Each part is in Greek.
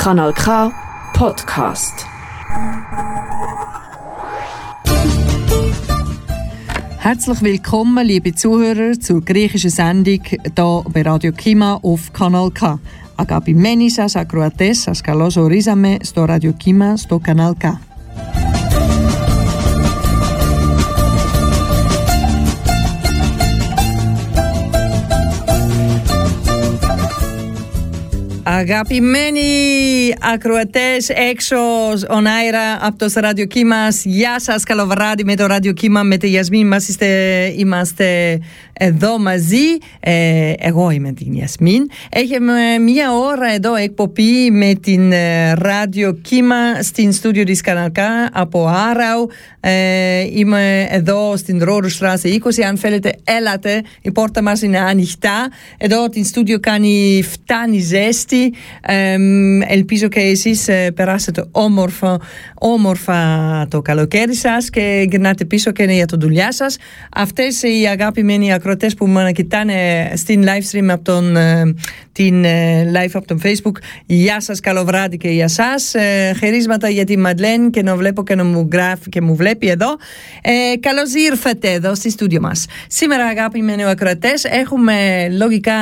Kanal K Podcast. Herzlich willkommen, liebe Zuhörer, zur griechischen Sendung hier bei Radio Kima auf Kanal K. Agapimenisas akroates, as kalos orizame sto Radio Kima, sto Kanal K. Αγαπημένοι ακροατές έξω on αέρα από το ραδιοκύμα, γεια σας, καλό βράδυ με το ραδιοκύμα, με τη Γιασμίν μας είμαστε εδώ μαζί. Ε, εγώ είμαι την Γιασμίν. Έχουμε μία ώρα εδώ εκπομπή με την ε, ραδιοκύμα στην στούντιο της Καναλκά από Άραου. Ε, είμαι εδώ στην Ρόρους Στράσε 20. Αν θέλετε, έλατε. Η πόρτα μας είναι ανοιχτά. Εδώ την στούντιο κάνει φτάνει ζέστη. Ελπίζω και εσείς ε, περάσετε όμορφα, όμορφα το καλοκαίρι σας και γυρνάτε πίσω και για το δουλειά σας. Αυτές οι αγαπημένοι ακροτές που με κοιτάνε στην live stream από τον, ε, την ε, live από τον facebook γεια σας, καλό βράδυ και για σας. χαιρίσματα για τη Μαντλέν και να βλέπω και να μου γράφει και μου βλέπει εδώ. Ε, καλώς ήρθατε εδώ στη στούντιο μας. Σήμερα αγαπημένοι ακροτές έχουμε λογικά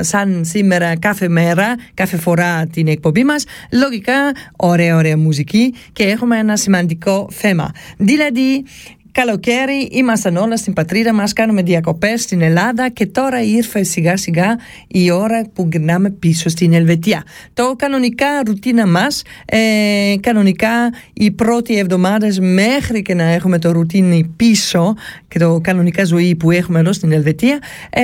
σαν σήμερα κάθε μέρα κάθε φορά την εκπομπή μας. Λογικά ωραία ωραία μουσική και έχουμε ένα σημαντικό θέμα. Δηλαδή Καλοκαίρι, ήμασταν όλα στην πατρίδα μας, κάνουμε διακοπές στην Ελλάδα και τώρα ήρθε σιγά σιγά η ώρα που γυρνάμε πίσω στην Ελβετία. Το κανονικά ρουτίνα μας, ε, κανονικά οι πρώτοι εβδομάδες μέχρι και να έχουμε το ρουτίνι πίσω και το κανονικά ζωή που έχουμε εδώ στην Ελβετία, ε,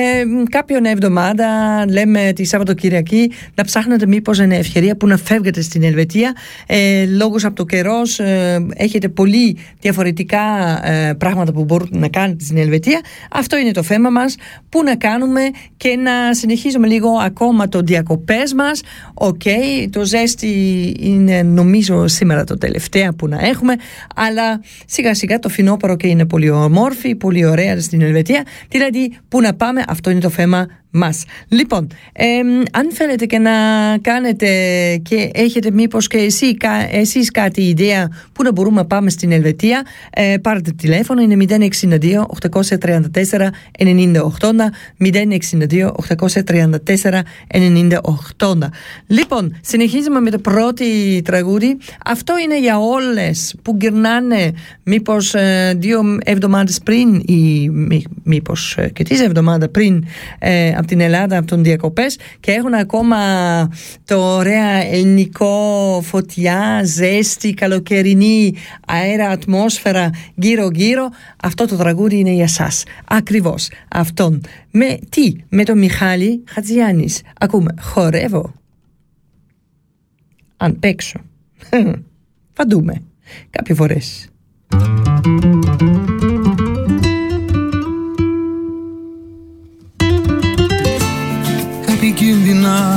κάποιον εβδομάδα λέμε τη Σαββατοκυριακή να ψάχνετε μήπως είναι ευκαιρία που να φεύγετε στην Ελβετία. Ε, λόγως από το καιρός ε, έχετε πολύ διαφορετικά ε, πράγματα που μπορείτε να κάνετε στην Ελβετία. Αυτό είναι το θέμα μας. Πού να κάνουμε και να συνεχίζουμε λίγο ακόμα το διακοπές μας. Οκ, το ζέστη είναι νομίζω σήμερα το τελευταίο που να έχουμε, αλλά σιγά σιγά το φινόπωρο και είναι πολύ ομόρφη, πολύ ωραία στην Ελβετία. Δηλαδή, πού να πάμε, αυτό είναι το θέμα μας. Λοιπόν, αν θέλετε και να κάνετε και έχετε μήπως και εσύ, εσείς κάτι ιδέα που να μπορούμε να πάμε στην Ελβετία, ε, πάρετε τηλέφωνο, είναι 062 834 90 062 834 90 Λοιπόν, συνεχίζουμε με το πρώτο τραγούδι. Αυτό είναι για όλες που γυρνάνε μήπως ε, δύο εβδομάδες πριν ή μήπως ε, και τις εβδομάδα πριν ε, από την Ελλάδα, από τον διακοπές και έχουν ακόμα το ωραία ελληνικό φωτιά, ζέστη, καλοκαιρινή αέρα, ατμόσφαιρα γύρω γύρω. Αυτό το τραγούδι είναι για σας. Ακριβώς αυτόν. Με τι, με τον Μιχάλη Χατζιάννης. Ακούμε. Χορεύω. Αν παίξω. Θα δούμε κάποιες φορές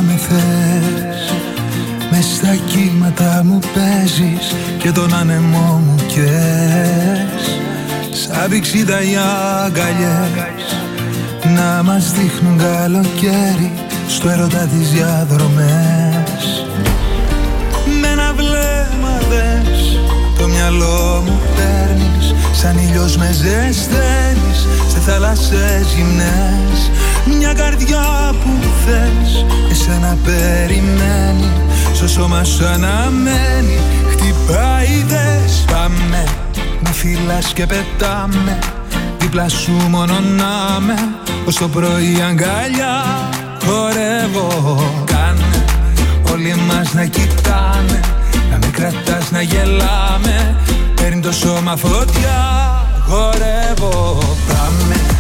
με θες. Μες στα κύματα μου παίζεις και τον άνεμό μου κες. Σαν πηξίδα οι αγκαλιές να μας δείχνουν καλοκαίρι στο έρωτα τις διαδρομές. Με ένα βλέμμα δες το μυαλό μου παίρνεις σαν ήλιος με ζεσταίνεις σε θάλασσες γυμνές μια καρδιά που θες Εσένα περιμένει. Στο σώμα σου αναμένει. Χτυπάει δες Πάμε Με φυλάς και πετάμε. Δίπλα σου μόνο να με. Ως το πρωί αγκαλιά Χορεύω. Κάνε Όλοι μας να κοιτάμε. Να με κρατάς να γελάμε. Παίρνει το σώμα φωτιά Χορεύω. Πάμε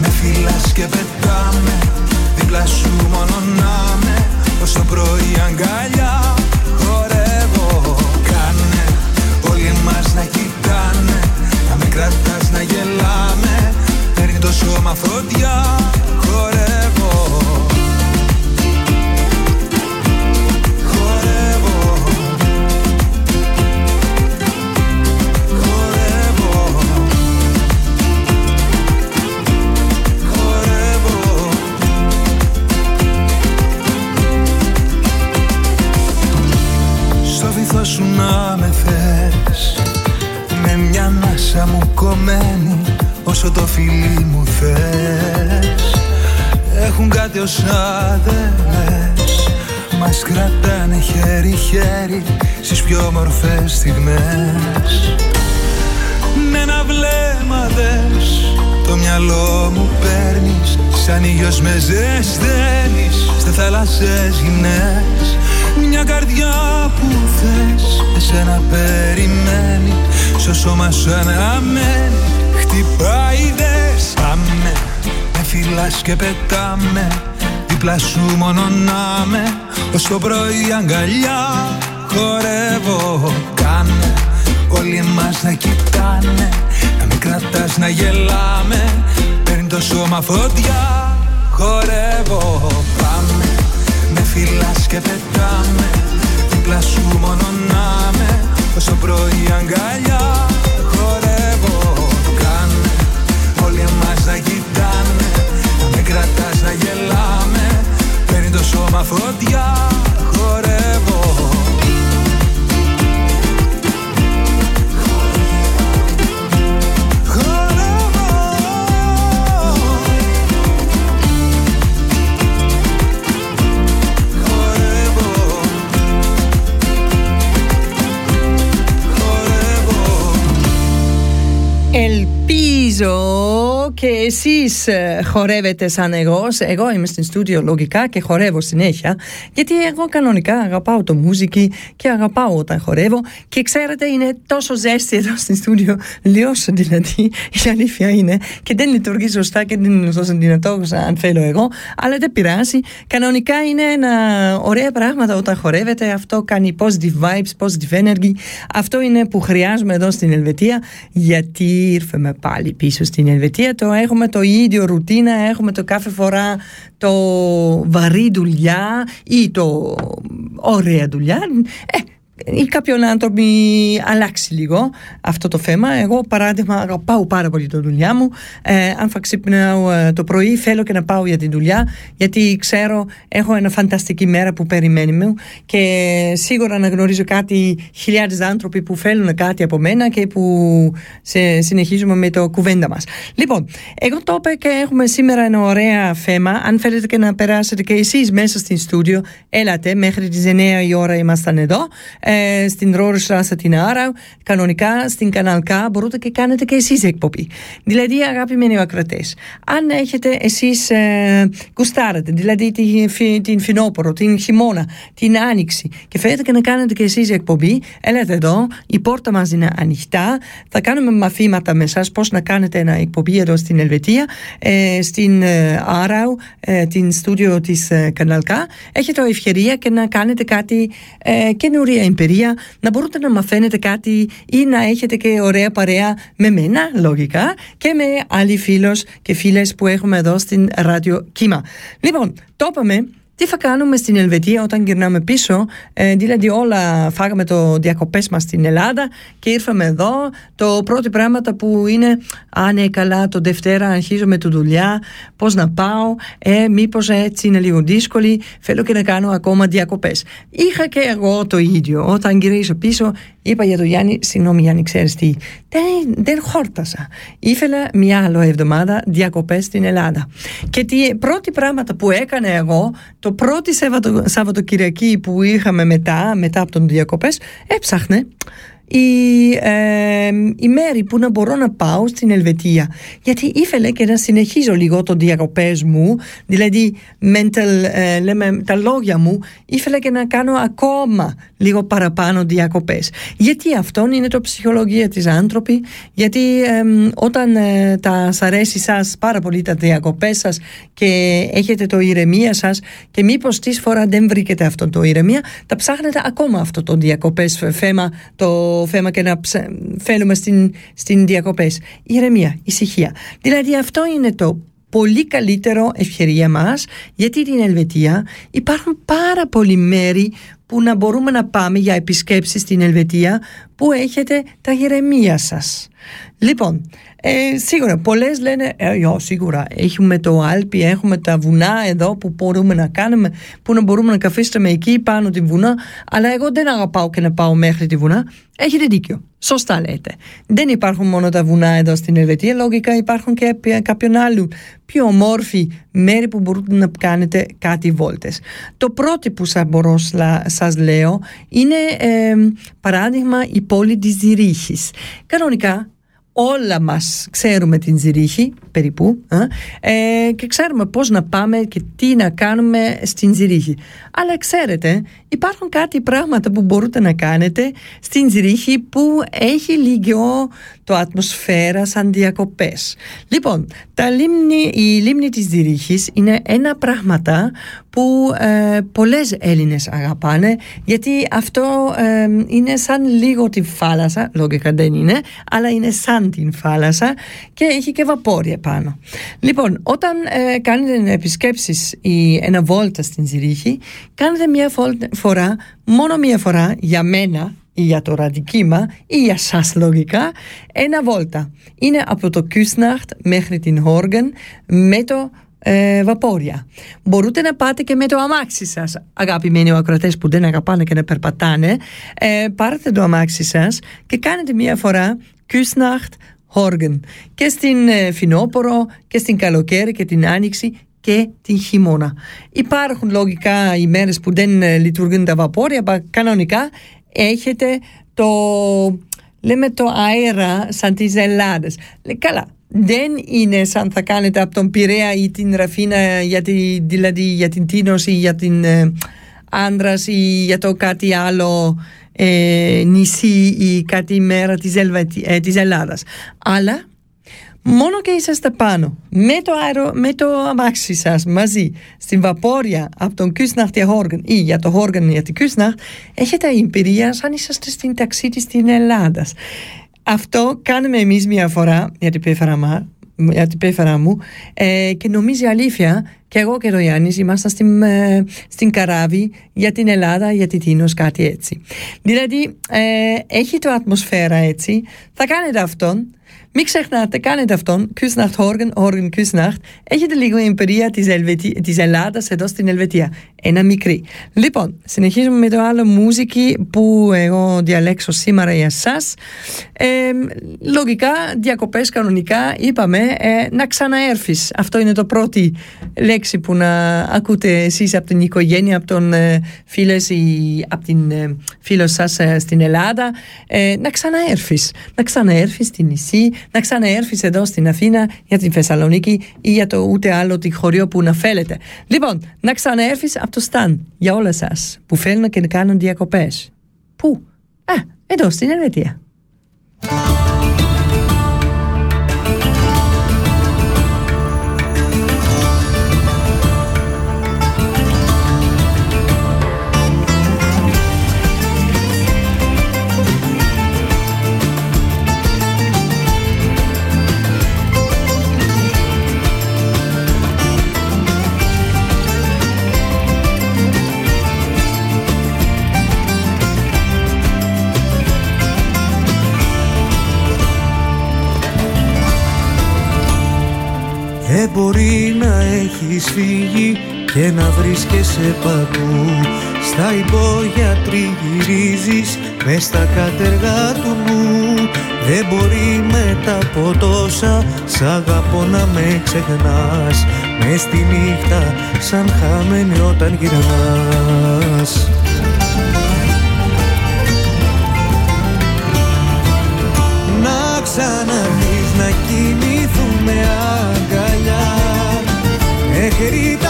με φυλάς και πετάμε Δίπλα σου μόνο να με Ως το πρωί αγκαλιά Χορεύω. Κάνε Όλοι μας να κοιτάνε Να με κρατάς να γελάμε. Παίρνει το σώμα φωτιά σου να με θες. Με μια ανάσα μου κομμένη όσο το φιλί μου θες. Έχουν κάτι ως άδελες Μας κρατάνε χέρι-χέρι στις πιο όμορφες στιγμές. Με ένα βλέμμα δες. Το μυαλό μου παίρνεις Σαν ήλιος με ζεσταίνεις Στε θάλασσες γυμνές Μια καρδιά που θες Εσένα περιμένει. Στο σώμα σου αναμένει Χτυπάει δες Πάμε. Με φυλάς και πετάμε. Δίπλα σου μόνο να με. Ως το πρωί αγκαλιά Χορεύω Κάνε. Όλοι εμάς να κοιτάνε. Κρατάς να γελάμε. Παίρνει το σώμα φωτιά Χορεύω πάμε. Με φυλάς και πετάμε Δίπλα σου μόνο να με Όσο πρωί αγκαλιά Χορεύω κάνε. Όλοι εμάς να κοιτάνε Να με κρατάς να γελάμε. Παίρνει το σώμα φωτιά Χορεύω Ελπίζω και εσείς ε, χορεύετε σαν εγώ. Εγώ είμαι στην στούντιο λογικά και χορεύω συνέχεια. Γιατί εγώ κανονικά αγαπάω το μουσική και αγαπάω όταν χορεύω. Και ξέρετε, είναι τόσο ζέστη εδώ στην στούντιο. Λιώσω δηλαδή, η αλήθεια είναι. Και δεν λειτουργεί σωστά και δεν είναι τόσο δυνατό αν θέλω εγώ. Αλλά δεν πειράζει. Κανονικά είναι ένα ωραία πράγματα όταν χορεύετε. Αυτό κάνει positive vibes, positive energy. Αυτό είναι που χρειάζομαι εδώ στην Ελβετία. Γιατί ήρθαμε πάλι πίσω στην Ελβετία. Το έχουμε το ίδιο ρουτίνα, έχουμε το κάθε φορά το βαρύ δουλειά ή το ωραία δουλειά. Ε, ή κάποιον άνθρωποι αλλάξει λίγο αυτό το θέμα. Εγώ, παράδειγμα, αγαπάω πάρα πολύ τη δουλειά μου. Ε, αν θα ξυπνάω ε, το πρωί, θέλω και να πάω για τη δουλειά, γιατί ξέρω, έχω ένα φανταστική μέρα που περιμένει μου και σίγουρα να γνωρίζω κάτι χιλιάδες άνθρωποι που θέλουν κάτι από μένα και που σε, συνεχίζουμε με το κουβέντα μας. Λοιπόν, εγώ το είπα και έχουμε σήμερα ένα ωραίο θέμα. Αν θέλετε και να περάσετε και εσείς μέσα στην στούντιο, έλατε μέχρι τις 9 η ώρα ήμασταν εδώ. Ε, στην Ρόρουσα την Άρα, κανονικά στην Καναλκά, μπορείτε και κάνετε και εσείς εκπομπή. Δηλαδή, αγαπημένοι ακρατέ, αν έχετε εσείς ε, κουστάρετε, δηλαδή την, την φινόπορο, την χειμώνα, την άνοιξη και θέλετε και να κάνετε και εσείς εκπομπή, έλατε εδώ, η πόρτα μας είναι ανοιχτά. Θα κάνουμε μαθήματα με εσάς πώς να κάνετε ένα εκπομπή εδώ στην Ελβετία, ε, στην ε, Άραου, ε, την στούντιο της ε, Καναλκά. Έχετε ευκαιρία και να κάνετε κάτι ε, καινούρια εμπειρία, να μπορείτε να μαθαίνετε κάτι ή να έχετε και ωραία παρέα με μένα, λογικά, και με άλλοι φίλους και φίλες που έχουμε εδώ στην Ράδιο Κύμα. Λοιπόν, το είπαμε τι θα κάνουμε στην Ελβετία όταν γυρνάμε πίσω, ε, δηλαδή όλα φάγαμε το διακοπές μας στην Ελλάδα και ήρθαμε εδώ. Το πρώτο πράγματα που είναι, αν ναι καλά το Δευτέρα αρχίζω με τη δουλειά, πώς να πάω, ε, μήπως έτσι είναι λίγο δύσκολη, θέλω και να κάνω ακόμα διακοπές. Είχα και εγώ το ίδιο, όταν γυρίσω πίσω είπα για τον Γιάννη, συγγνώμη Γιάννη ξέρεις τι, δεν, δεν χόρτασα. Ήθελα μια άλλη εβδομάδα διακοπές στην Ελλάδα. Και τι πρώτη πράγματα που έκανα εγώ, το το πρώτο Σαββατο, Σαββατοκυριακή που είχαμε μετά, μετά από τον διακοπές, έψαχνε η, ε, η μέρη που να μπορώ να πάω στην Ελβετία. Γιατί ήθελε και να συνεχίζω λίγο το διακοπές μου, δηλαδή mental, ε, λέμε, τα λόγια μου, ήθελε και να κάνω ακόμα λίγο παραπάνω διακοπές. Γιατί αυτό είναι το ψυχολογία της άνθρωπη, γιατί όταν ε, τα σ' αρέσει σας πάρα πολύ τα διακοπές σας και έχετε το ηρεμία σας και μήπως τις φορά δεν βρήκετε αυτό το ηρεμία, τα ψάχνετε ακόμα αυτό το διακοπές θέμα, το θέμα και να φέρουμε στην, στην διακοπές. Ηρεμία, ησυχία. Δηλαδή αυτό είναι το πολύ καλύτερο ευκαιρία μας γιατί την Ελβετία υπάρχουν πάρα πολλοί μέρη που να μπορούμε να πάμε για επισκέψεις στην Ελβετία που έχετε τα ηρεμία σας. Λοιπόν, ε, σίγουρα πολλές λένε ε, σίγουρα έχουμε το Άλπι, έχουμε τα βουνά εδώ που μπορούμε να κάνουμε που να μπορούμε να καθίσουμε εκεί πάνω τη βουνά αλλά εγώ δεν αγαπάω και να πάω μέχρι τη βουνά. Έχετε δίκιο, σωστά λέτε. Δεν υπάρχουν μόνο τα βουνά εδώ στην Ελβετία λογικά υπάρχουν και κάποιον άλλο πιο ομόρφη μέρη που μπορείτε να κάνετε κάτι βόλτες. Το πρώτο που σας μπορώ να σας λέω είναι ε, παράδειγμα η πόλη της Ζηρίχης. Κανονικά όλα μας ξέρουμε την Ζηρίχη περίπου ε, και ξέρουμε πώς να πάμε και τι να κάνουμε στην Ζηρίχη αλλά ξέρετε υπάρχουν κάτι πράγματα που μπορείτε να κάνετε στην Ζηρίχη που έχει λίγο το ατμοσφαίρα σαν διακοπές. Λοιπόν τα λίμνη, η λίμνη της Ζηρίχης είναι ένα πράγματα που ε, πολλές Έλληνες αγαπάνε γιατί αυτό ε, είναι σαν λίγο τη θάλασσα λογικά δεν είναι αλλά είναι σαν την θάλασσα και έχει και βαπόρια πάνω. Λοιπόν όταν ε, κάνετε επισκέψεις ή ένα βόλτα στην Ζηρίχη κάνετε μια φορά μόνο μια φορά για μένα ή για το ραντικίμα ή για σας λογικά ένα βόλτα είναι από το Küsnacht μέχρι την Χόργεν με το ε, βαπόρια. Μπορείτε να πάτε και με το αμάξι σας, αγαπημένοι ακροατές που δεν αγαπάνε και να περπατάνε. Ε, πάρετε το αμάξι σας και κάνετε μία φορά Küsnacht Horgen και στην ε, φινόπορο και στην καλοκαίρι και την άνοιξη και την χειμώνα. Υπάρχουν λογικά ημέρες που δεν ε, λειτουργούν τα βαπόρια, αλλά κανονικά έχετε το, λέμε το αέρα σαν τις Ελλάδες. Καλά, δεν είναι σαν θα κάνετε από τον Πειραιά ή την Ραφίνα για τη, δηλαδή για την Τίνος ή για την ε, Άντρας ή για το κάτι άλλο ε, νησί ή κάτι μέρα της, Ελβετη, ε, της Ελλάδας αλλά μόνο και είσαστε πάνω. Με το, αερο, με το αμάξι σας μαζί στην βαπόρια από τον Κουσναχτ για Χόργεν ή για το Χόργεν για την Κουσναχτ έχετε εμπειρία σαν είσαστε στην ταξίδι στην Ελλάδα. Αυτό κάνουμε εμείς μια φορά για την πέφερα, για την πέφερα μου ε, και νομίζει αλήθεια και εγώ και ο Γιάννης ήμασταν στην, ε, στην Καράβη για την Ελλάδα, για την Τίνος, κάτι έτσι. Δηλαδή, ε, έχει το ατμοσφαίρα έτσι, θα κάνετε αυτόν μην ξεχνάτε, κάνετε αυτόν. Küsnacht Horgen, Horgen Küsnacht. Έχετε λίγο εμπειρία της, Ελβετι... της Ελλάδας εδώ στην Ελβετία. Ένα μικρή. Λοιπόν, συνεχίζουμε με το άλλο μουσική που εγώ διαλέξω σήμερα για εσάς. Ε, λογικά, διακοπές κανονικά, είπαμε ε, να ξαναέρθεις. Αυτό είναι το πρώτο λέξη που να ακούτε εσείς από την οικογένεια, από τον ε, φίλες ή από την ε, φίλο σας ε, στην Ελλάδα. Ε, να ξαναέρθεις. Να ξαναέρθεις στην νησί, να ξαναέρθεις εδώ στην Αθήνα για την Θεσσαλονίκη ή για το ούτε άλλο τη χωριό που να θέλετε. Λοιπόν, να ξαναέρθεις από το Σταν για όλα σας που θέλουν και να κάνουν διακοπές. Πού; Α, εδώ στην Ελβετία. Μπορεί να έχεις φύγει και να βρίσκεσαι παντού. Στα υπόγεια τριγυρίζεις μες στα κατεργά του νου. Δεν μπορεί μετά από τόσα σ' αγαπώ να με ξεχνάς. Μες στη νύχτα σαν χαμένη όταν γυρνάς Μέχρι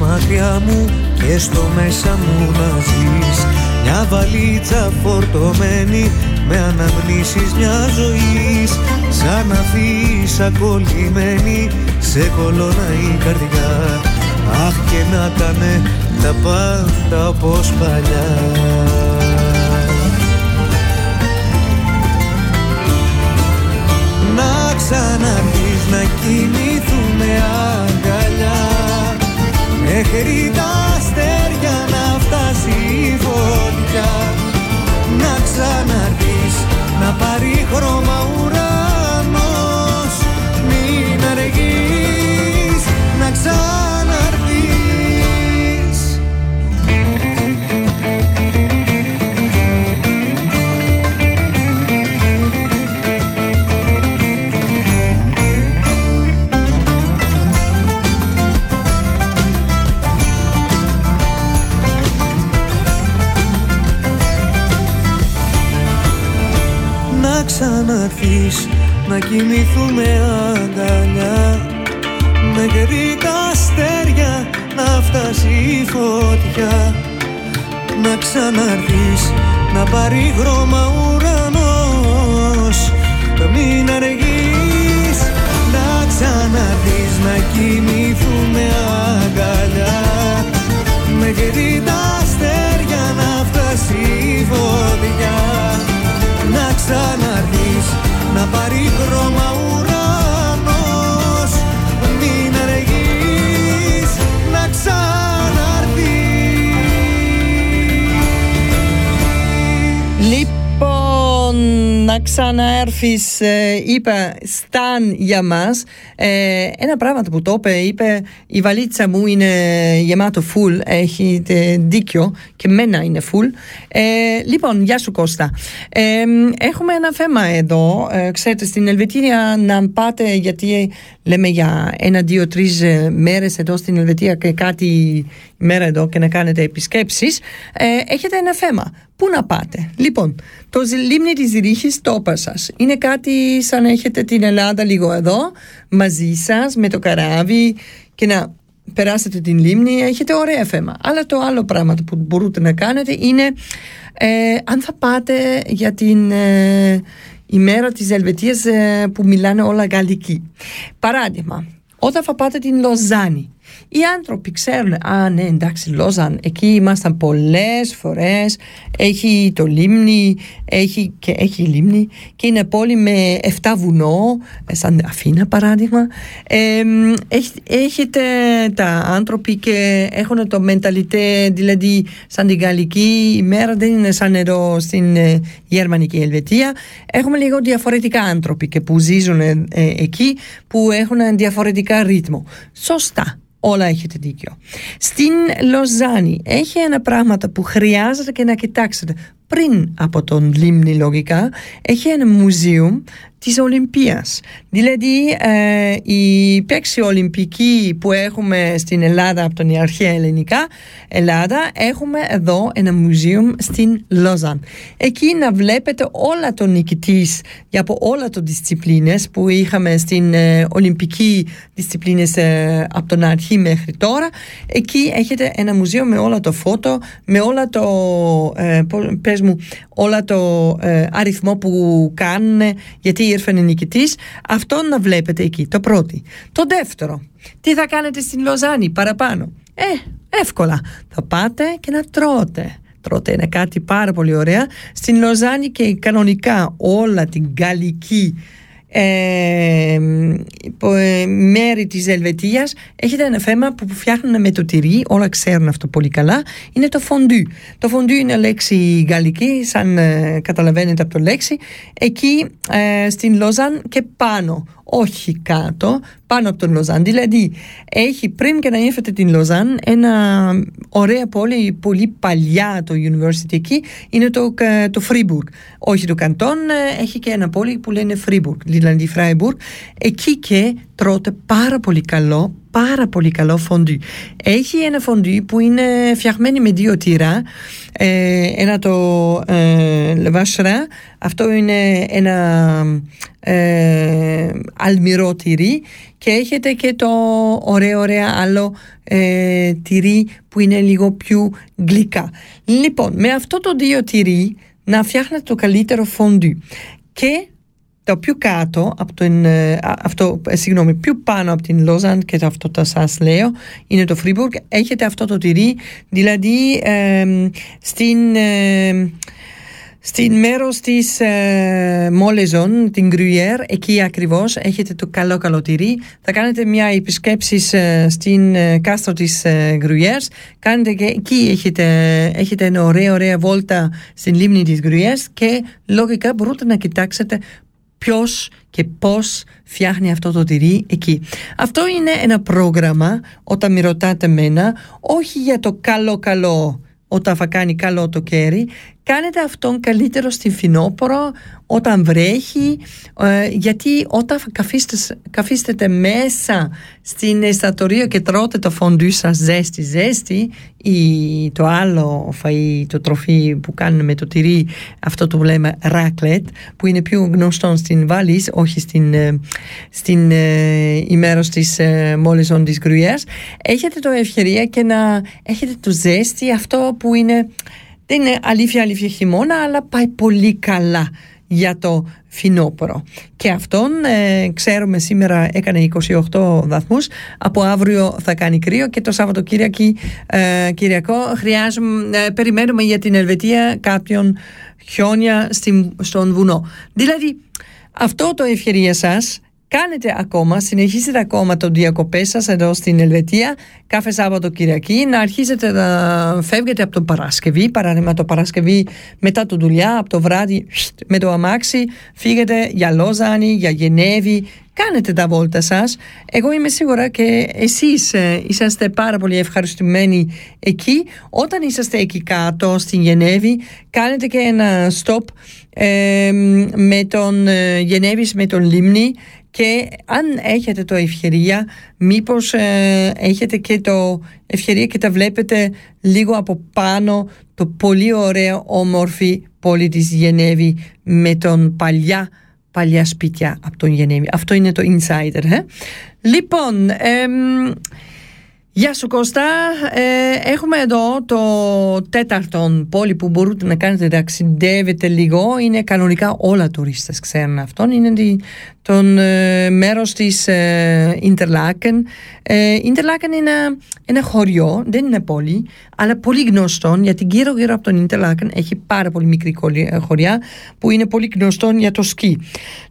μακριά μου και στο μέσα μου να ζεις. Μια βαλίτσα φορτωμένη με αναμνήσεις μια ζωής. Σαν να φύσα κολλημένη σε κολόνα η καρδιά. Αχ και να κάνε τα πάντα όπως παλιά. Να ξαναρθείς να κοιμηθούμε αγκαλιά Μέχρι τα αστέρια να φτάσει η φωτιά. Να ξαναρθείς να πάρει χρώμα ουρανός. Μην αργείς να ξαναρθείς ξαναρθείς. Να κοιμηθούμε αγκαλιά. Με τα αστέρια να φτάσει η φωτιά. Να ξαναρθείς να πάρει χρώμα ουρανός. Το μην αργείς να ξαναρθείς. Να κοιμηθούμε αγκαλιά. Με τα αστέρια να φτάσει η φωτιά να ξαναρθείς. Να πάρει χρώμα ουρανός ξαναέρθεις, ε, είπα, Σταν για μας. Ε, ένα πράγμα που το είπε, είπε η βαλίτσα μου είναι γεμάτο φουλ, έχει δίκιο και μένα είναι φουλ. Ε, λοιπόν, γεια σου Κώστα. Ε, έχουμε ένα θέμα εδώ, ε, ξέρετε στην Ελβετία να πάτε γιατί λέμε για ένα, δύο, τρεις μέρες εδώ στην Ελβετία και κάτι μέρα εδώ και να κάνετε επισκέψεις, ε, έχετε ένα θέμα. Πού να πάτε; Λοιπόν, το λίμνη της Ρίχης το είπα σας. Είναι κάτι σαν να έχετε την Ελλάδα λίγο εδώ, μαζί σας, με το καράβι και να περάσετε την λίμνη, έχετε ωραία θέμα. Αλλά το άλλο πράγμα που μπορείτε να κάνετε είναι ε, αν θα πάτε για την ε, ημέρα της Ελβετίας ε, που μιλάνε όλα γαλλική. Παράδειγμα, όταν θα πάτε την Λοζάνη, οι άνθρωποι ξέρουν, α ναι εντάξει Λόζαν, εκεί ήμασταν πολλές φορές, έχει το λίμνη, έχει, και έχει λίμνη και είναι πόλη με 7 βουνό, ε, σαν Αφίνα παράδειγμα. Ε, έχετε τα άνθρωποι και έχουν το μενταλιτέ, δηλαδή σαν την γαλλική ημέρα δεν είναι σαν εδώ στην ε, Γερμανική Ελβετία. Έχουμε λίγο διαφορετικά άνθρωποι και που ζήσουν ε, εκεί που έχουν διαφορετικά ρύθμο. Σωστά όλα έχετε δίκιο. Στην Λοζάνη έχει ένα πράγμα που χρειάζεται και να κοιτάξετε πριν από τον Λίμνη λογικά, έχει ένα μουζείο της Ολυμπίας. Δηλαδή ε, η παίξη Ολυμπική που έχουμε στην Ελλάδα από την αρχαία ελληνικά Ελλάδα έχουμε εδώ ένα μουζείο στην Λόζαν. Εκεί να βλέπετε όλα τον νικητής από όλα το δισциπλίνες που είχαμε στην ε, Ολυμπική δισциπλίνες ε, από τον αρχή μέχρι τώρα. Εκεί έχετε ένα μουζείο με όλα το φώτο, με όλα το ε, πες μου, όλα το ε, αριθμό που κάνουν γιατί ήρθαν νικητής. Αυτό να βλέπετε εκεί, το πρώτο. Το δεύτερο, τι θα κάνετε στην Λοζάνη παραπάνω. Ε, εύκολα. Θα πάτε και να τρώτε. Τρώτε είναι κάτι πάρα πολύ ωραία. Στην Λοζάνη και κανονικά όλα την γαλλική ε, μέρη της Ελβετίας. Έχετε ένα θέμα που φτιάχνουν με το τυρί όλα ξέρουν αυτό πολύ καλά. Είναι το φοντού. Το φοντού είναι λέξη γαλλική σαν ε, καταλαβαίνετε από το λέξη. Εκεί ε, στην Λόζαν και πάνω όχι κάτω, πάνω από τον Λοζάν. Δηλαδή, έχει πριν και να ήρθετε την Λοζάν ένα ωραία πόλη, πολύ παλιά το university εκεί, είναι το, το Φρίμπουργκ. Όχι το καντόν, ε, έχει και ένα πόλη που λένε Φρίμπουργκ, δηλαδή Φράιμπουργκ. Εκεί και τρώτε πάρα πολύ καλό, πάρα πολύ καλό φοντί. Έχει ένα φοντί που είναι φτιαγμένο με δύο τυρά. Ε, ένα το ε, αυτό είναι ένα ε, αλμυρό τυρί και έχετε και το ωραίο ωραίο άλλο ε, τυρί που είναι λίγο πιο γλυκά. Λοιπόν, με αυτό το δύο τυρί να φτιάχνετε το καλύτερο φοντού. Και το πιο κάτω από την, ε, αυτό, ε, συγγνώμη, πιο πάνω από την Λόζαν και αυτό το σας λέω είναι το Φρίμπουργκ έχετε αυτό το τυρί δηλαδή ε, στην ε, στην μέρος της ε, Μόλεζον, την Γκρουιέρ, εκεί ακριβώς έχετε το καλό καλό τυρί. Θα κάνετε μια επισκέψη ε, στην ε, κάστρο της ε, Γκρουιέρ. Κάνετε και εκεί έχετε, έχετε ένα ωραία ωραία βόλτα στην λίμνη της Γκρουιέρ και λογικά μπορείτε να κοιτάξετε ποιος και πώς φτιάχνει αυτό το τυρί εκεί. Αυτό είναι ένα πρόγραμμα όταν με ρωτάτε μένα, όχι για το καλό καλό όταν θα κάνει καλό το κέρι κάνετε αυτόν καλύτερο στην φινόπορο όταν βρέχει ε, γιατί όταν καθίστετε μέσα στην εστατορία και τρώτε το φοντού σας ζέστη ζέστη ή το άλλο φαΐ, το τροφή που κάνουμε με το τυρί αυτό το λέμε ράκλετ που είναι πιο γνωστό στην Βάλης όχι στην, ε, στην ε, ημέρος της ε, μόλις της Γκρουιάς. Έχετε το ευκαιρία και να έχετε το ζέστη αυτό που είναι δεν είναι αλήθεια αλήθεια χειμώνα αλλά πάει πολύ καλά για το φινόπορο. Και αυτόν ε, ξέρουμε σήμερα έκανε 28 βαθμούς, από αύριο θα κάνει κρύο και το Σαββατοκύριακο ε, Κυριακό χρειάζομαι, ε, περιμένουμε για την Ελβετία κάποιον χιόνια στην, στον βουνό. Δηλαδή αυτό το ευκαιρία σας κάνετε ακόμα, συνεχίσετε ακόμα το διακοπές σας εδώ στην Ελβετία κάθε Σάββατο Κυριακή να αρχίσετε να φεύγετε από το Παρασκευή παράδειγμα το Παρασκευή μετά το δουλειά από το βράδυ με το αμάξι φύγετε για Λόζανη, για Γενέβη κάνετε τα βόλτα σας. Εγώ είμαι σίγουρα και εσείς ε, είσαστε πάρα πολύ ευχαριστημένοι εκεί. Όταν είσαστε εκεί κάτω στην Γενέβη κάνετε και ένα stop ε, με τον ε, Γενέβης με τον Λίμνη και αν έχετε το ευκαιρία μήπως ε, έχετε και το ευκαιρία και τα βλέπετε λίγο από πάνω το πολύ ωραίο όμορφη πόλη της Γενέβη με τον παλιά παλιά σπίτια από τον Γενέβη. Αυτό είναι το insider. Ε; Λοιπόν, Γεια σου Κώστα, ε, έχουμε εδώ το τέταρτο πόλη που μπορείτε να κάνετε ταξιδεύετε λίγο. Είναι κανονικά όλα τουρίστες ξέρουν αυτόν. Είναι τον ε, μέρος της ε, Interlaken. Ε, Interlaken είναι ένα χωριό, δεν είναι πόλη αλλά πολύ γνωστό γιατί γύρω γύρω από τον Interlaken έχει πάρα πολύ μικρή ε, χωριά που είναι πολύ γνωστό για το σκι.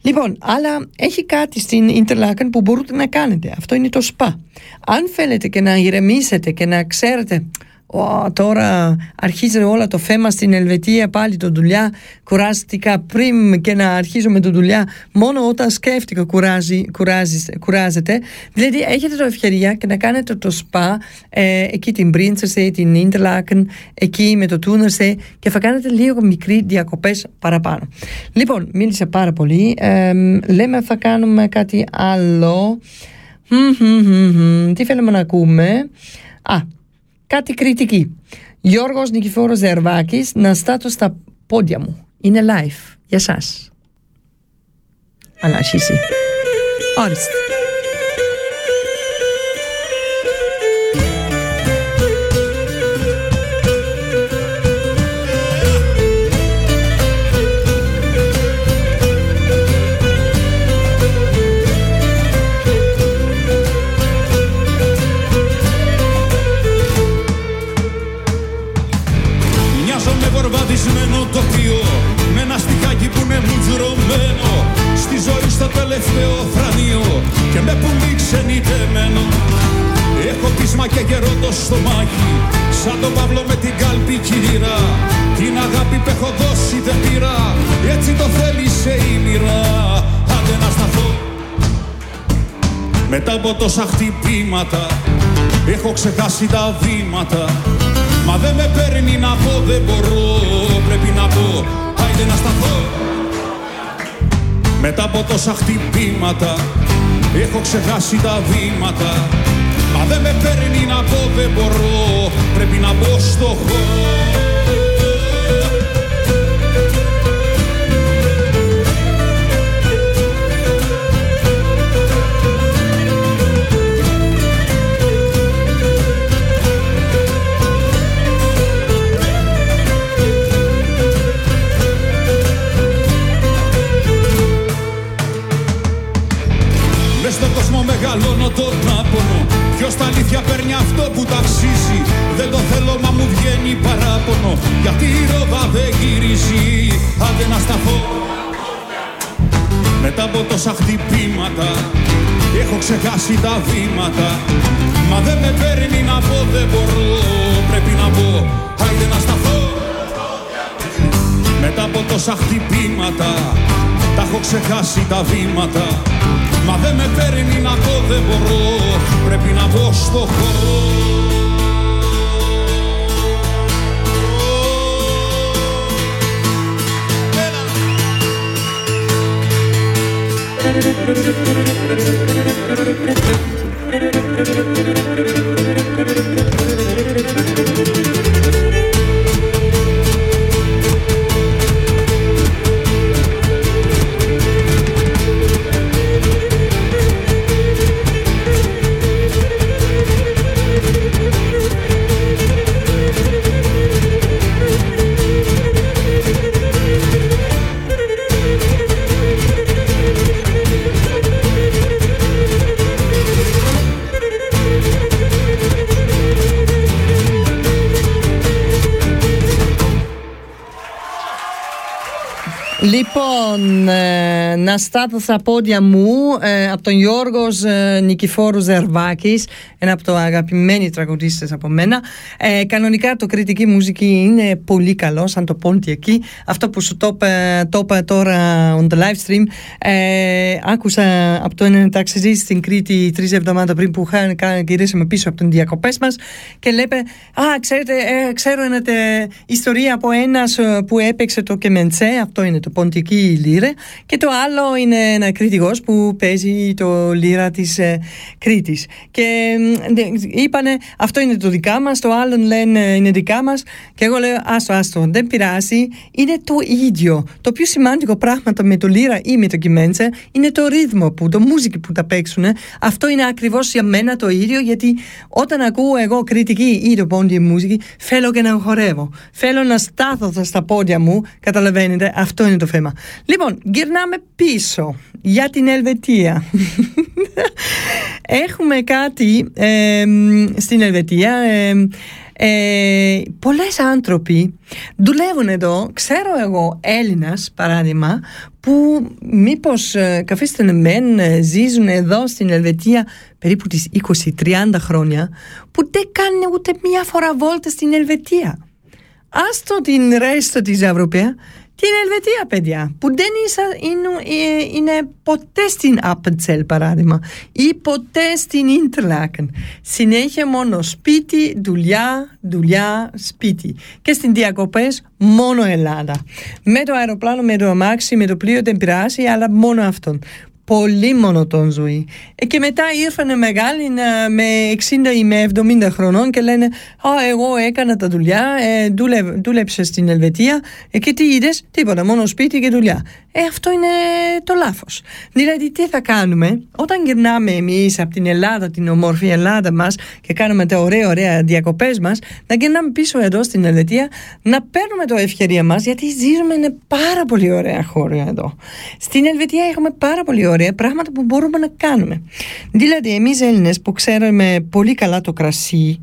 Λοιπόν, αλλά έχει κάτι στην Interlaken που μπορείτε να κάνετε. Αυτό είναι το σπα. Αν θέλετε και να ηρεμήσετε και να ξέρετε τώρα αρχίζει όλα το θέμα στην Ελβετία πάλι το δουλειά κουράστηκα πριν και να αρχίζω με το δουλειά μόνο όταν σκέφτηκα κουράζει, κουράζει, κουράζεται δηλαδή έχετε το ευκαιρία και να κάνετε το σπα ε, εκεί την Πρίντσερσε, την Ιντερλάκεν εκεί με το Τούνερσε και θα κάνετε λίγο μικρή διακοπές παραπάνω. Λοιπόν μίλησα πάρα πολύ ε, λέμε θα κάνουμε κάτι άλλο τι θέλουμε να ακούμε; Α, κάτι κριτική. Γιώργος Νικηφόρος Ζερβάκης να στάτω στα πόδια μου. Είναι live. Για σας. Ανάρχιση. Ορίστε. Σαν τον Παύλο με την κάλπη κυρίρα την αγάπη που έχω δώσει δεν πήρα. Έτσι το θέλησε η μοίρα άντε να σταθώ. Μετά από τόσα χτυπήματα έχω ξεχάσει τα βήματα. Μα δεν με παίρνει να πω δεν μπορώ. Πρέπει να πω άιντε να σταθώ μετά από τόσα χτυπήματα έχω ξεχάσει τα βήματα Μα δεν με παίρνει να πω δεν μπορώ. Πρέπει να μπω στο χώρο στον κόσμο μεγαλώνω τον άπονο Ποιος τα αλήθεια παίρνει αυτό που ταξίζει. Δεν το θέλω μα μου βγαίνει παράπονο. Γιατί η ρόδα δεν γυρίζει. Άντε να σταθώ. Μετά από τόσα χτυπήματα Έχω ξεχάσει τα βήματα. Μα δεν με παίρνει να πω δεν μπορώ. Πρέπει να πω Άιντε να σταθώ Μετά από τόσα χτυπήματα Τα έχω ξεχάσει τα βήματα Μα δεν με παίρνει να πω δεν μπορώ. Πρέπει να πω στο χώρο Λοιπόν, ε, να στάθω στα πόδια μου ε, από τον Γιώργος ε, Νικηφόρου Ζερβάκης ένα από το αγαπημένοι τραγουδίστες από μένα. Ε, κανονικά το κριτική μουσική είναι πολύ καλό σαν το πόντι εκεί. Αυτό που σου το είπα τώρα on the live stream. Άκουσα από το ένα ταξιδί στην Κρήτη τρεις εβδομάδες πριν που γυρίσαμε πίσω από τον διακοπές μας και λέμε α ξέρετε ξέρω ένα ιστορία από ένας που έπαιξε το Κεμεντσέ αυτό είναι το ποντική λίρε και το άλλο είναι ένα κριτικός που παίζει το λίρα της ε, Κρήτης. Και ε, είπανε αυτό είναι το δικά μας το άλλο λένε είναι δικά μας και εγώ λέω άστο άστο δεν πειράζει είναι το ίδιο. Το πιο σημαντικό πράγμα με το λίρα ή με το κιμέντσε είναι το ρύθμο που το μουσική που τα παίξουν αυτό είναι ακριβώς για μένα το ίδιο γιατί όταν ακούω εγώ κριτική ή το πόντι μουσική θέλω και να χορεύω. Θέλω να στάθω στα πόδια μου καταλαβαίνετε αυτό είναι το θέμα. Λοιπόν, γυρνάμε πίσω για την Ελβετία. Έχουμε κάτι στην Ελβετία. Ε, πολλές άνθρωποι δουλεύουν εδώ, ξέρω εγώ Έλληνας παράδειγμα, που μήπως ε, καθίστε μεν ε, ζήσουν εδώ στην Ελβετία περίπου τις 20-30 χρόνια, που δεν κάνουν ούτε μία φορά βόλτα στην Ελβετία. Άστο την ρέστο της Ευρωπαία την Ελβετία, παιδιά, που δεν είναι, είναι ποτέ στην Appenzell παράδειγμα ή ποτέ στην Interlaken. Συνέχεια μόνο σπίτι, δουλειά, δουλειά, σπίτι. Και στην διακοπές μόνο Ελλάδα. Με το αεροπλάνο, με το αμάξι, με το πλοίο δεν πειράζει, αλλά μόνο αυτόν πολύ μονοτόν ζωή. Ε, και μετά ήρθαν μεγάλοι με 60 ή με 70 χρονών και λένε Α, εγώ έκανα τα δουλειά, ε, δούλεψε στην Ελβετία ε, και τι είδες, τίποτα, μόνο σπίτι και δουλειά. Ε, αυτό είναι το λάθος. Δηλαδή, τι θα κάνουμε; Όταν γυρνάμε εμείς από την Ελλάδα, την ομορφή Ελλάδα μας και κάνουμε τα ωραία, ωραία διακοπές μας, να γυρνάμε πίσω εδώ στην Ελβετία, να παίρνουμε το ευκαιρία μας, γιατί ζήσουμε είναι πάρα πολύ ωραία χώρα εδώ. Στην Ελβετία έχουμε πάρα πολύ ωραία πράγματα που μπορούμε να κάνουμε. Δηλαδή, εμείς Έλληνες που ξέρουμε πολύ καλά το κρασί,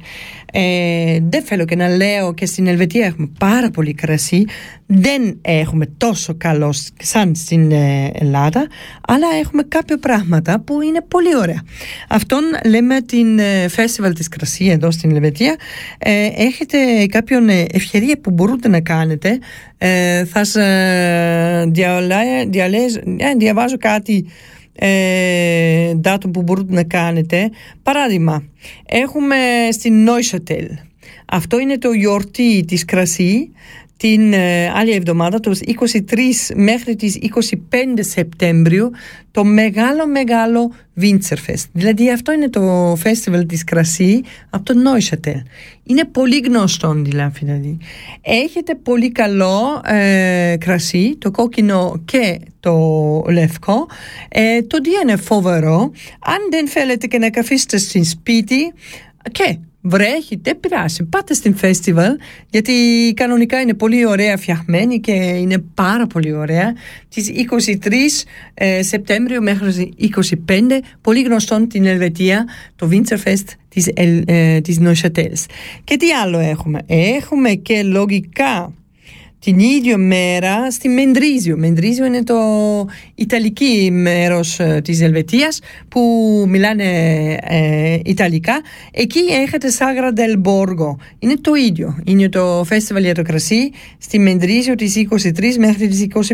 ε, δεν θέλω και να λέω και στην Ελβετία έχουμε πάρα πολύ κρασί, δεν έχουμε τόσο καλό σαν στην ε, Ελλάδα, αλλά έχουμε κάποια πράγματα που είναι πολύ ωραία. Αυτόν λέμε την ε, Festival της Κρασί εδώ στην Ελβετία. Ε, έχετε κάποιον ευκαιρία που μπορείτε να κάνετε; θα σας διαβάζω κάτι ε, που μπορείτε να κάνετε. Παράδειγμα, έχουμε στην Neuchâtel. Αυτό είναι το γιορτή της κρασί την ε, άλλη εβδομάδα, το 23 μέχρι τις 25 Σεπτέμβριου, το μεγάλο μεγάλο Winterfest. Δηλαδή αυτό είναι το festival της κρασί από το Neuchâtel. Είναι πολύ γνωστό δηλαδή. Έχετε πολύ καλό ε, κρασί, το κόκκινο και το λευκό. Ε, το τι είναι φοβερό. Αν δεν θέλετε και να καθίσετε στην σπίτι, και βρέχει, δεν πειράζει. Πάτε στην φεστιβάλ, γιατί κανονικά είναι πολύ ωραία φτιαχμένη και είναι πάρα πολύ ωραία. Τις 23 ε, Σεπτέμβριο μέχρι 25, πολύ γνωστόν την Ελβετία, το Winterfest της, ε, της Και τι άλλο έχουμε; Έχουμε και λογικά την ίδια μέρα στη Μεντρίζιο. Μεντρίζιο είναι το ιταλική μέρος ε, της Ελβετίας που μιλάνε ε, Ιταλικά. Εκεί έχετε Σάγρα del Borgo. Είναι το ίδιο. Είναι το φεστιβάλ για το κρασί στη Μεντρίζιο τις 23 μέχρι τις 25.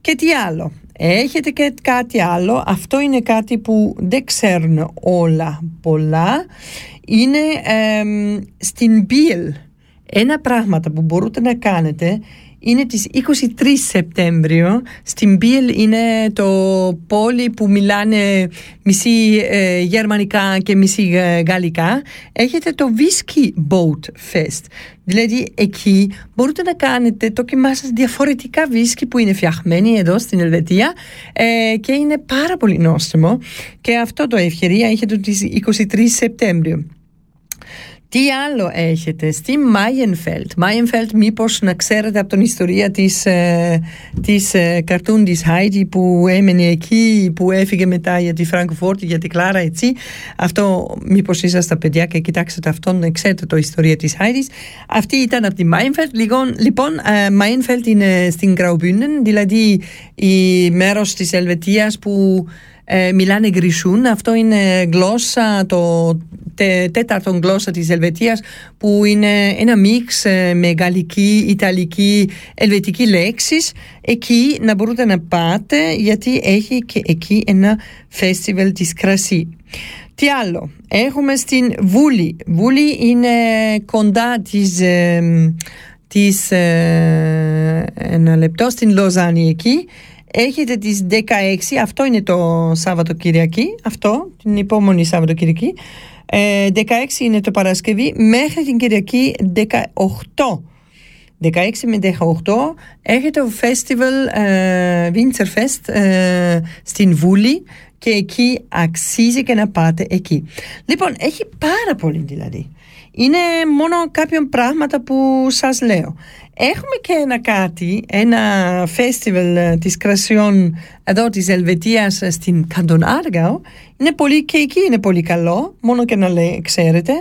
Και τι άλλο; Έχετε και κάτι άλλο. Αυτό είναι κάτι που δεν ξέρουν όλα πολλά. Είναι στην Biel ένα πράγμα που μπορείτε να κάνετε είναι τις 23 Σεπτέμβριο στην Μπίλ είναι το πόλη που μιλάνε μισή ε, γερμανικά και μισή ε, γαλλικά. Έχετε το Whisky Boat Fest. Δηλαδή εκεί μπορείτε να κάνετε το δοκιμά σας διαφορετικά whisky που είναι φτιαχμένοι εδώ στην Ελβετία ε, και είναι πάρα πολύ νόστιμο. Και αυτό το ευκαιρία έχετε τις 23 Σεπτέμβριο τι άλλο έχετε στη Μάιενφελτ; Μάιενφελτ μήπως να ξέρετε από την ιστορία της, ε, της ε, cartoon της Χάιντι που έμενε εκεί, που έφυγε μετά για τη Φραγκοφόρτη, για τη Κλάρα έτσι. Αυτό μήπως είσαστε παιδιά και κοιτάξτε αυτόν, να ξέρετε το ιστορία της Χάιντι. Αυτή ήταν από τη Μάιενφελτ. Λοιπόν, λοιπόν Μάιενφελτ είναι στην Γκραουμπούντεν, δηλαδή η μέρος της Ελβετίας που ε, μιλάνε γκρισούν. Αυτό είναι γλώσσα, το τε, τέταρτο γλώσσα της Ελβετίας που είναι ένα mix ε, με γαλλική, ιταλική, ελβετική λέξεις. Εκεί να μπορείτε να πάτε γιατί έχει και εκεί ένα φεστιβάλ της κρασί. Τι άλλο, έχουμε στην Βούλη. Βούλη είναι κοντά της, ε, της ε, ένα λεπτό στην Λοζάνη εκεί Έχετε τις 16, αυτό είναι το Σάββατο Κυριακή, αυτό, την επόμενη Σάββατο Κυριακή. 16 ε, είναι το Παρασκευή μέχρι την Κυριακή 18. 16 με 18 έχετε το festival uh, Winterfest uh, στην Βούλη και εκεί αξίζει και να πάτε εκεί. Λοιπόν, έχει πάρα πολύ δηλαδή. Είναι μόνο κάποια πράγματα που σας λέω. Έχουμε και ένα κάτι, ένα festival της κρασιών εδώ της Ελβετίας στην Καντον Άργαο. Είναι πολύ και εκεί είναι πολύ καλό, μόνο και να λέει, ξέρετε.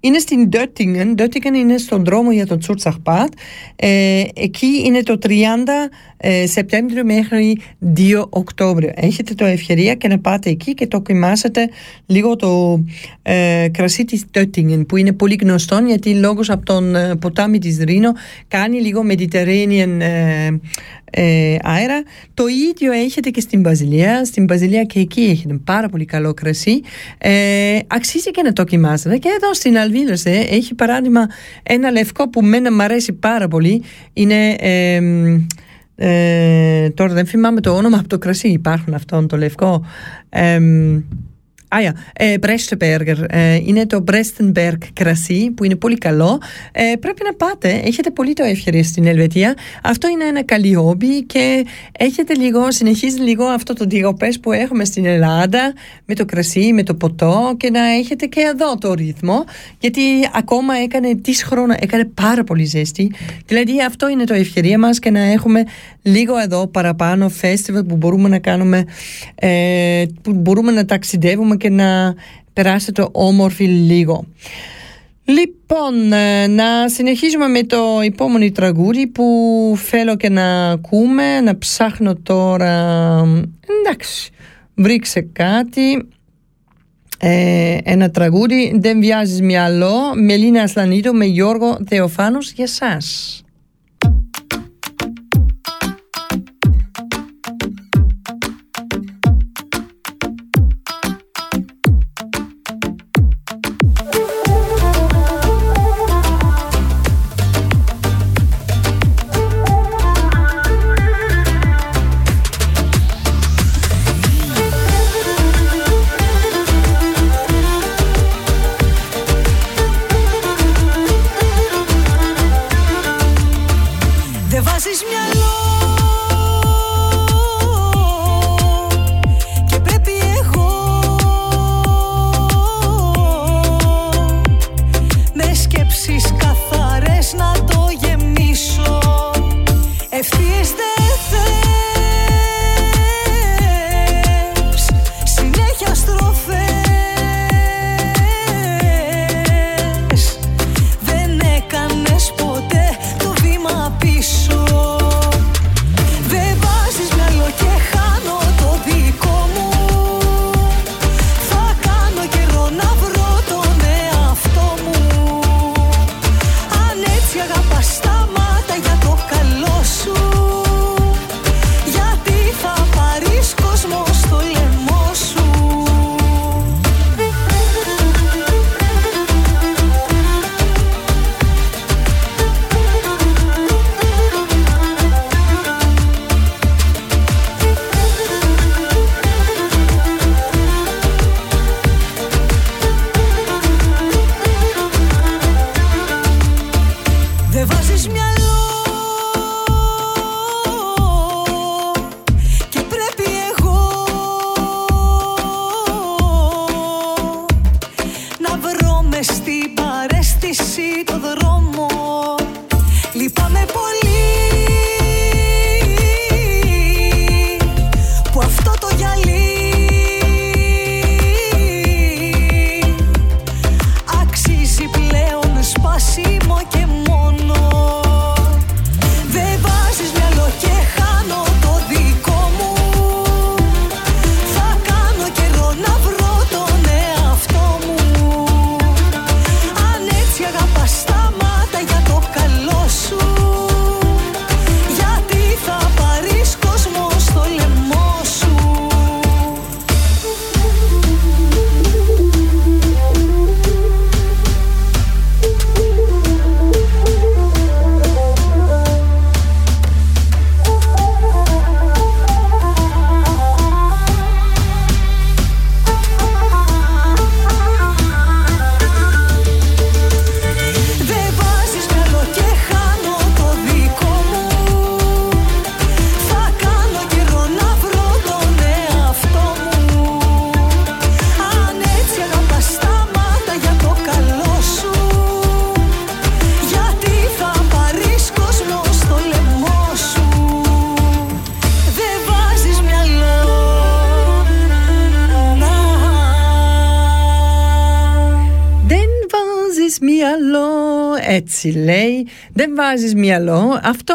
Είναι στην Döttingen, Döttingen είναι στον δρόμο για το Τσουρτσαχπάτ. Ε, εκεί είναι το 30 ε, Σεπτέμβριο μέχρι 2 Οκτώβριο. Έχετε το ευκαιρία και να πάτε εκεί και το κοιμάσετε λίγο το ε, κρασί της Döttingen που είναι πολύ γνωστό γιατί λόγω από τον ε, ποτάμι της Ρήνο κάνει λίγο Mediterranean ε, ε, αέρα. Το ίδιο έχετε και στην Μπαζιλία. Στην Μπαζιλία και εκεί έχετε πάρα πολύ καλό κρασί. Ε, αξίζει και να το κοιμάσετε. Και εδώ στην Αλβίλωσε έχει παράδειγμα ένα λευκό που μένα μου αρέσει πάρα πολύ. Είναι... Ε, ε, τώρα δεν θυμάμαι το όνομα από το κρασί υπάρχουν αυτόν το λευκό ε, Α, ja, ε, είναι το Brestenberg κρασί που είναι πολύ καλό. Ε, πρέπει να πάτε, έχετε πολύ το ευκαιρία στην Ελβετία. Αυτό είναι ένα καλή όμπι και έχετε λίγο, συνεχίζει λίγο αυτό το διακοπές που έχουμε στην Ελλάδα με το κρασί, με το ποτό και να έχετε και εδώ το ρυθμό γιατί ακόμα έκανε τις χρόνια, έκανε πάρα πολύ ζέστη. Δηλαδή αυτό είναι το ευκαιρία μας και να έχουμε λίγο εδώ παραπάνω festival που μπορούμε να κάνουμε, ε, που μπορούμε να ταξιδεύουμε και να περάσετε όμορφη λίγο. Λοιπόν, ε, να συνεχίσουμε με το επόμενο τραγούδι που θέλω και να ακούμε, να ψάχνω τώρα, εντάξει, βρήξε κάτι, ε, ένα τραγούδι, δεν βιάζεις μυαλό, Μελίνα Ασλανίδου με Γιώργο Θεοφάνος για σας. Μυαλό έτσι λέει. Δεν βάζεις μυαλό. Αυτό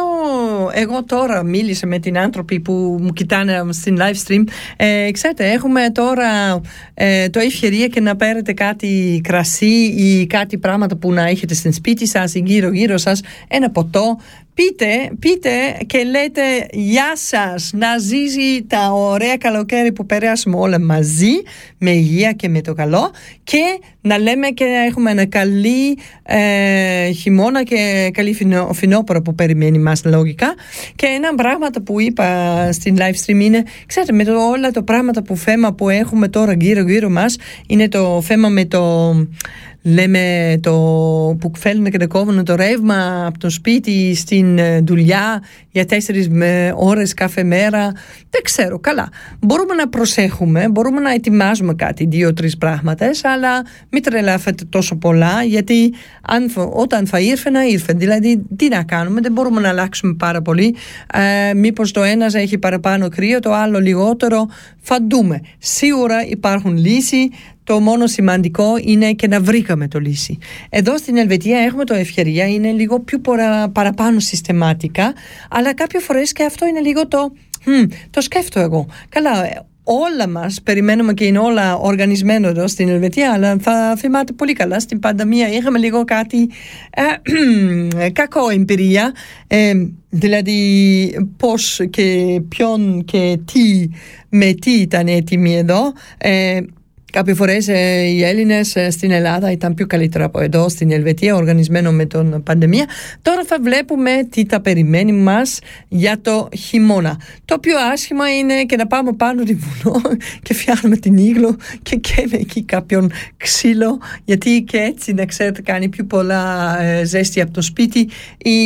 εγώ τώρα μίλησα με την άνθρωποι που μου κοιτάνε στην live stream. Ε, ξέρετε έχουμε τώρα ε, το ευκαιρία και να παίρνετε κάτι κρασί ή κάτι πράγματα που να έχετε στην σπίτι σας ή γύρω γύρω σας. Ένα ποτό πείτε, πείτε και λέτε γεια σας να ζήσει τα ωραία καλοκαίρι που περάσουμε όλα μαζί με υγεία και με το καλό και να λέμε και να έχουμε ένα καλή ε, χειμώνα και καλή φινό, φινόπορο που περιμένει μας λογικά και ένα πράγμα που είπα στην live stream είναι ξέρετε με το, όλα τα πράγματα που θέμα που έχουμε τώρα γύρω γύρω μας είναι το θέμα με το λέμε το που φέρνουν και δεν κόβουν το ρεύμα από το σπίτι στην ε, δουλειά για τέσσερις ώρες κάθε μέρα. Δεν ξέρω καλά. Μπορούμε να προσέχουμε μπορούμε να ετοιμάζουμε κάτι δύο-τρεις πράγματα αλλά μην τρελάφετε τόσο πολλά γιατί αν, όταν θα ήρθε να ήρθε. Δηλαδή τι να κάνουμε δεν μπορούμε να αλλάξουμε πάρα πολύ. Ε, μήπως το ένας έχει παραπάνω κρύο το άλλο λιγότερο. Θα δούμε σίγουρα υπάρχουν λύσεις το μόνο σημαντικό είναι και να βρήκαμε το λύση. Εδώ στην Ελβετία έχουμε το ευκαιρία, είναι λίγο πιο παραπάνω συστηματικά, αλλά κάποια φορές και αυτό είναι λίγο το, το σκέφτω εγώ. Καλά, όλα μας περιμένουμε και είναι όλα οργανισμένο εδώ στην Ελβετία αλλά θα θυμάται πολύ καλά στην πανδημία είχαμε λίγο κάτι ε, κακό εμπειρία ε, δηλαδή πώς και ποιον και τι με τι ήταν έτοιμοι εδώ ε, Κάποιες φορές ε, οι Έλληνες ε, στην Ελλάδα ήταν πιο καλύτερα από εδώ, στην Ελβετία, οργανισμένο με τον πανδημία. Τώρα θα βλέπουμε τι τα περιμένει μας για το χειμώνα. Το πιο άσχημα είναι και να πάμε πάνω τη βουνό και φτιάχνουμε την ήγλο και καίμε εκεί κάποιον ξύλο, γιατί και έτσι να ξέρετε κάνει πιο πολλά ε, ζέστη από το σπίτι ή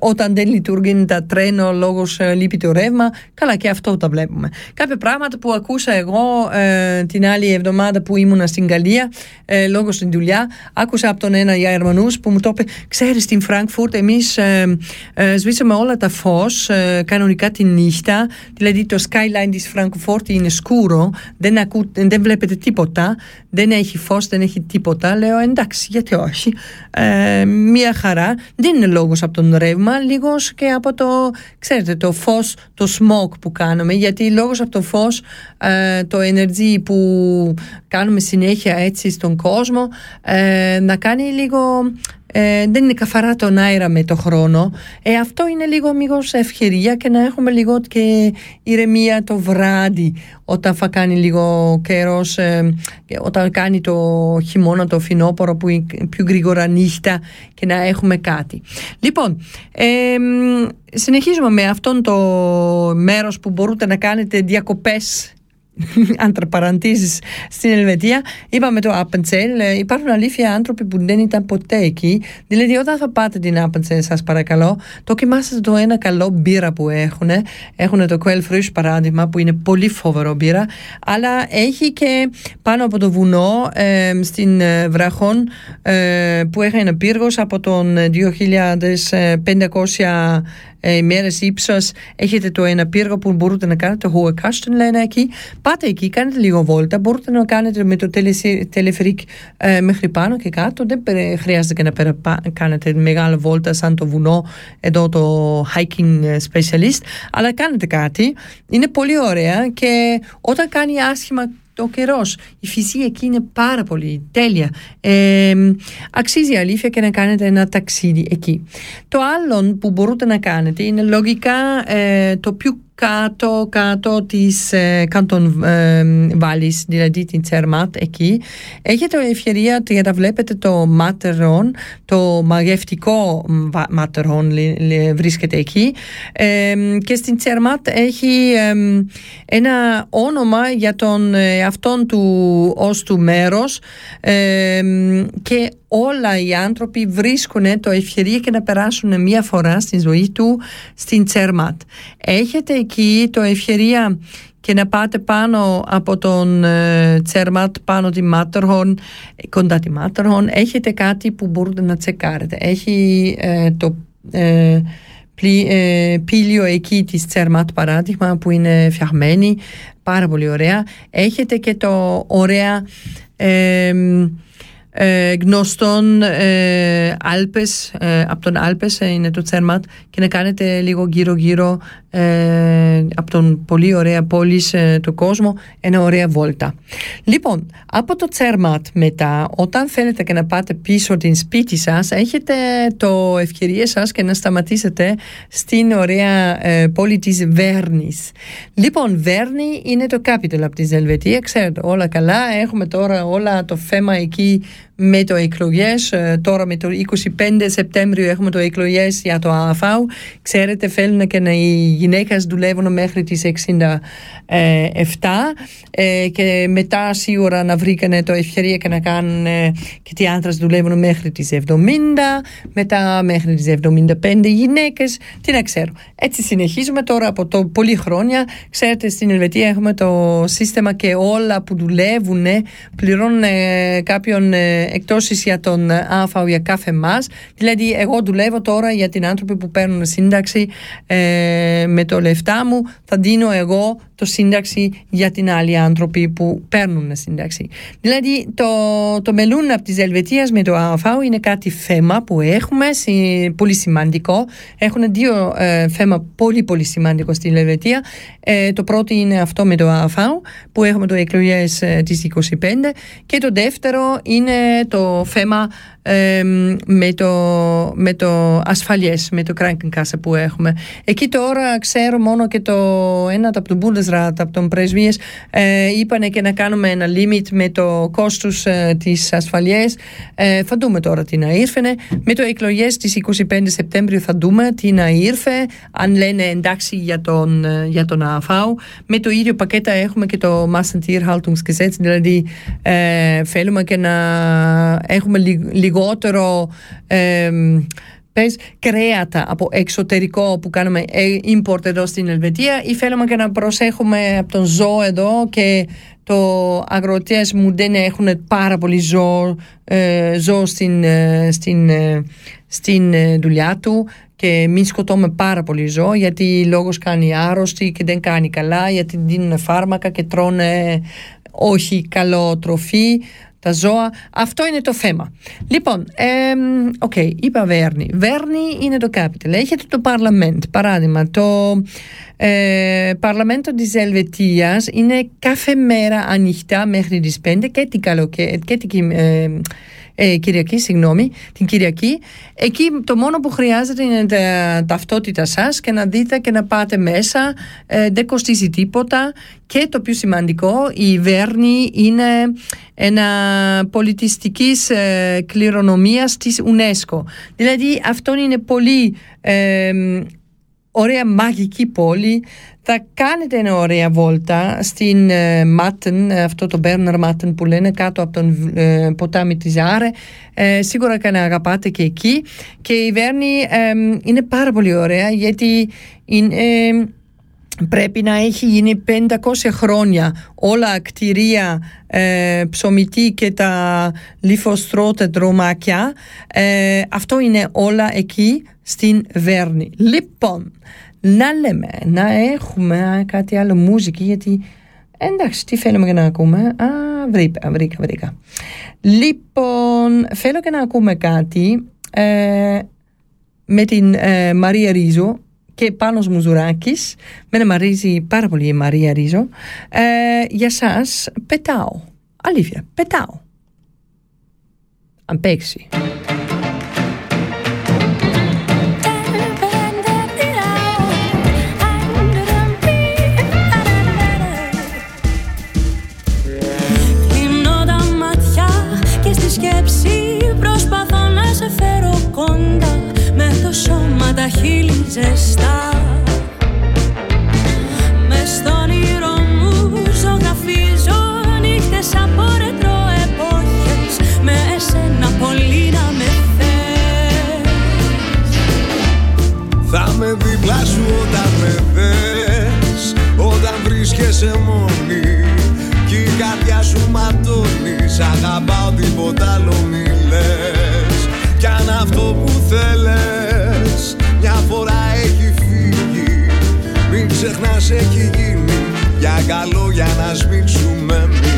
όταν δεν λειτουργεί τα τρένο λόγω ε, λείπει το ρεύμα. Καλά, και αυτό τα βλέπουμε. Κάποια πράγματα που ακούσα εγώ ε, την άλλη εβδομάδα που ήμουνα στην Γαλλία ε, λόγω στην δουλειά άκουσα από τον ένα Γερμανού που μου το είπε ξέρεις στην Φραγκφούρτ εμείς ε, ε, σβήσαμε όλα τα φως ε, κανονικά τη νύχτα δηλαδή το skyline της Φραγκφούρτ είναι σκούρο δεν, ακού, δεν βλέπετε τίποτα δεν έχει φως, δεν έχει τίποτα. Λέω εντάξει γιατί όχι. Ε, μια χαρά. Δεν είναι λόγος από τον ρεύμα λίγος και από το ξέρετε το φως, το smoke που κάνουμε. Γιατί λόγω από το φως ε, το energy που κάνουμε συνέχεια έτσι στον κόσμο ε, να κάνει λίγο ε, δεν είναι καθαρά τον αέρα με το χρόνο. Ε, αυτό είναι λίγο μήπως ευκαιρία και να έχουμε λίγο και ηρεμία το βράδυ όταν θα κάνει λίγο καιρός ε, όταν κάνει το χειμώνα το φινόπορο που είναι πιο γρήγορα νύχτα και να έχουμε κάτι. Λοιπόν συνεχίζουμε με αυτόν το μέρος που μπορείτε να κάνετε διακοπές αντραπαραντήσεις στην Ελβετία. Είπαμε το Appenzell ε, υπάρχουν αλήθεια άνθρωποι που δεν ήταν ποτέ εκεί. Δηλαδή όταν θα πάτε την Appenzell σας παρακαλώ δοκιμάστε το ένα καλό μπύρα που έχουν έχουν το Quell Frisch παράδειγμα που είναι πολύ φοβερό μπύρα. Αλλά έχει και πάνω από το βουνό ε, στην ε, Βραχόν ε, που έχει ένα πύργος από τον 2500 ε, ημέρε ύψο. Έχετε το ένα πύργο που μπορείτε να κάνετε, το Hohe λένε εκεί. Πάτε εκεί, κάνετε λίγο βόλτα. Μπορείτε να κάνετε με το τελεφρικ ε, μέχρι πάνω και κάτω. Δεν χρειάζεται και να περα, κάνετε μεγάλη βόλτα σαν το βουνό εδώ το hiking ε, specialist. Αλλά κάνετε κάτι. Είναι πολύ ωραία και όταν κάνει άσχημα ο καιρός. Η φυσική εκεί είναι πάρα πολύ τέλεια. Ε, αξίζει αλήθεια και να κάνετε ένα ταξίδι εκεί. Το άλλο που μπορείτε να κάνετε είναι λογικά ε, το πιο κάτω, κάτω της ε, Κάντον ε, Βάλης, δηλαδή την Τσερμάτ εκεί. Έχετε ευκαιρία για να βλέπετε το Ματερόν, το μαγευτικό Ματερόν βρίσκεται εκεί ε, και στην Τσερμάτ έχει ένα όνομα για τον αυτόν του ως του μέρος και όλα οι άνθρωποι βρίσκουν το ευκαιρία και να περάσουν μία φορά στη ζωή του στην Τσέρματ. Έχετε εκεί το ευκαιρία και να πάτε πάνω από τον ε, Τσέρματ, πάνω τη Μάτερχον, κοντά τη Μάτερχον, έχετε κάτι που μπορείτε να τσεκάρετε. Έχει ε, το ε, πύλιο εκεί της Τσέρματ παράδειγμα που είναι φτιαγμένη, πάρα πολύ ωραία. Έχετε και το ωραία ε, γνωστών ε, Άλπες, ε, από τον Άλπες ε, είναι το Τσέρματ και να κάνετε λίγο γύρω γύρω από τον πολύ ωραία πόλη του κόσμου ένα ωραία βόλτα. Λοιπόν, από το Τσέρματ μετά, όταν θέλετε και να πάτε πίσω την σπίτι σας, έχετε το ευκαιρία σας και να σταματήσετε στην ωραία πόλη της Βέρνης. Λοιπόν, Βέρνη είναι το capital από τη Ελβετία, ξέρετε όλα καλά, έχουμε τώρα όλα το θέμα εκεί με το εκλογές. Ε, τώρα με το 25 Σεπτέμβριο έχουμε το εκλογές για το ΑΦΑΟ. Ξέρετε, θέλουν και να οι γυναίκες δουλεύουν μέχρι τις 67 ε, και μετά σίγουρα να βρήκαν το ευκαιρία και να κάνουν και οι άντρες δουλεύουν μέχρι τις 70, μετά μέχρι τις 75 γυναίκες. Τι να ξέρω. Έτσι συνεχίζουμε τώρα από το πολλή χρόνια. Ξέρετε, στην Ελβετία έχουμε το σύστημα και όλα που δουλεύουν πληρώνουν κάποιον εκτόσει για τον ΑΦΑΟ για κάθε μας. Δηλαδή εγώ δουλεύω τώρα για την άνθρωποι που παίρνουν σύνταξη ε, με το λεφτά μου θα δίνω εγώ το σύνταξη για την άλλη άνθρωποι που παίρνουν σύνταξη. Δηλαδή το, το μελούν από της Ελβετίας με το ΑΦΑΟ είναι κάτι θέμα που έχουμε πολύ σημαντικό. Έχουν δύο ε, θέμα πολύ πολύ σημαντικό στην Ελβετία. Ε, το πρώτο είναι αυτό με το ΑΦΑΟ που έχουμε το εκλογές ε, της 25 και το δεύτερο είναι το θέμα με, το, με το ασφαλιές, με το Krankenkasse που έχουμε. Εκεί τώρα ξέρω μόνο και το ένα από τον Bundesrat, από τον πρεσβείες, ε, είπανε και να κάνουμε ένα limit με το κόστος ε, της ασφαλιές. Ε, θα δούμε τώρα τι να ήρθene. Με το εκλογές της 25 Σεπτέμβριου θα δούμε τι να ήρθε, αν λένε εντάξει για τον, ε, για τον ΑΦΑΟ. Με το ίδιο πακέτα έχουμε και το Massentierhaltungsgesetz, δηλαδή ε, θέλουμε και να έχουμε λίγο λιγότερο ε, πες, κρέατα από εξωτερικό που κάνουμε ε, import εδώ στην Ελβετία ή θέλουμε και να προσέχουμε από τον ζώο εδώ και το αγροτές μου δεν έχουν πάρα πολύ ζώο, ε, ζώο στην, ε, στην, ε, στην δουλειά του και μην σκοτώμε πάρα πολύ ζώο γιατί λόγος κάνει άρρωστη και δεν κάνει καλά γιατί δίνουν φάρμακα και τρώνε όχι καλό τροφή τα ζώα. Αυτό είναι το θέμα. Λοιπόν, OK, okay, είπα Βέρνη. Βέρνη είναι το capital. Έχετε το Parliament, παράδειγμα. Το ε, Παρλαμέντο της Ελβετίας είναι κάθε μέρα ανοιχτά μέχρι τις 5 και την καλοκαίρι και την ε, ε, Κυριακή, συγγνώμη, την Κυριακή. Εκεί το μόνο που χρειάζεται είναι τα ταυτότητα σας και να δείτε και να πάτε μέσα. Ε, δεν κοστίζει τίποτα και το πιο σημαντικό, η Βέρνη είναι ένα πολιτιστικής ε, κληρονομίας της UNESCO. Δηλαδή αυτό είναι πολύ ε, ωραία μαγική πόλη θα κάνετε μια ωραία βόλτα στην ε, Μάτεν, αυτό το Μπέρνερ Μάτεν που λένε κάτω από τον ε, ποτάμι της Άρε. Ε, σίγουρα και να αγαπάτε και εκεί. Και η Βέρνη είναι πάρα πολύ ωραία γιατί είναι, πρέπει να έχει γίνει 500 χρόνια όλα κτηρία ε, ψωμιτή και τα λιφοστρώτε δρομάκια. αυτό είναι όλα εκεί στην Βέρνη. Λοιπόν, να λέμε, να έχουμε κάτι άλλο μουσική γιατί εντάξει τι θέλουμε και να ακούμε. Α βρήκα βρήκα βρήκα. Λοιπόν θέλω και να ακούμε κάτι ε, με την ε, Μαρία Ρίζο και Πάνος Μουζουράκης. Με να μαρίζει πάρα πολύ η Μαρία Ρίζο. Ε, για σας πετάω. Αλήθεια πετάω. Αν παίξει τα χείλη ζεστά. Μες στον όνειρο μου ζωγραφίζω νύχτες από ρετρό εποχές. Με εσένα πολύ να με θες. Θα με δίπλα σου όταν με δες Όταν βρίσκεσαι μόνη Κι η καρδιά σου ματώνει Σ' αγαπάω τίποτα άλλο μη λες. Κι αν αυτό που θέλες έχει γίνει. Για καλό για να σμίξουμε εμείς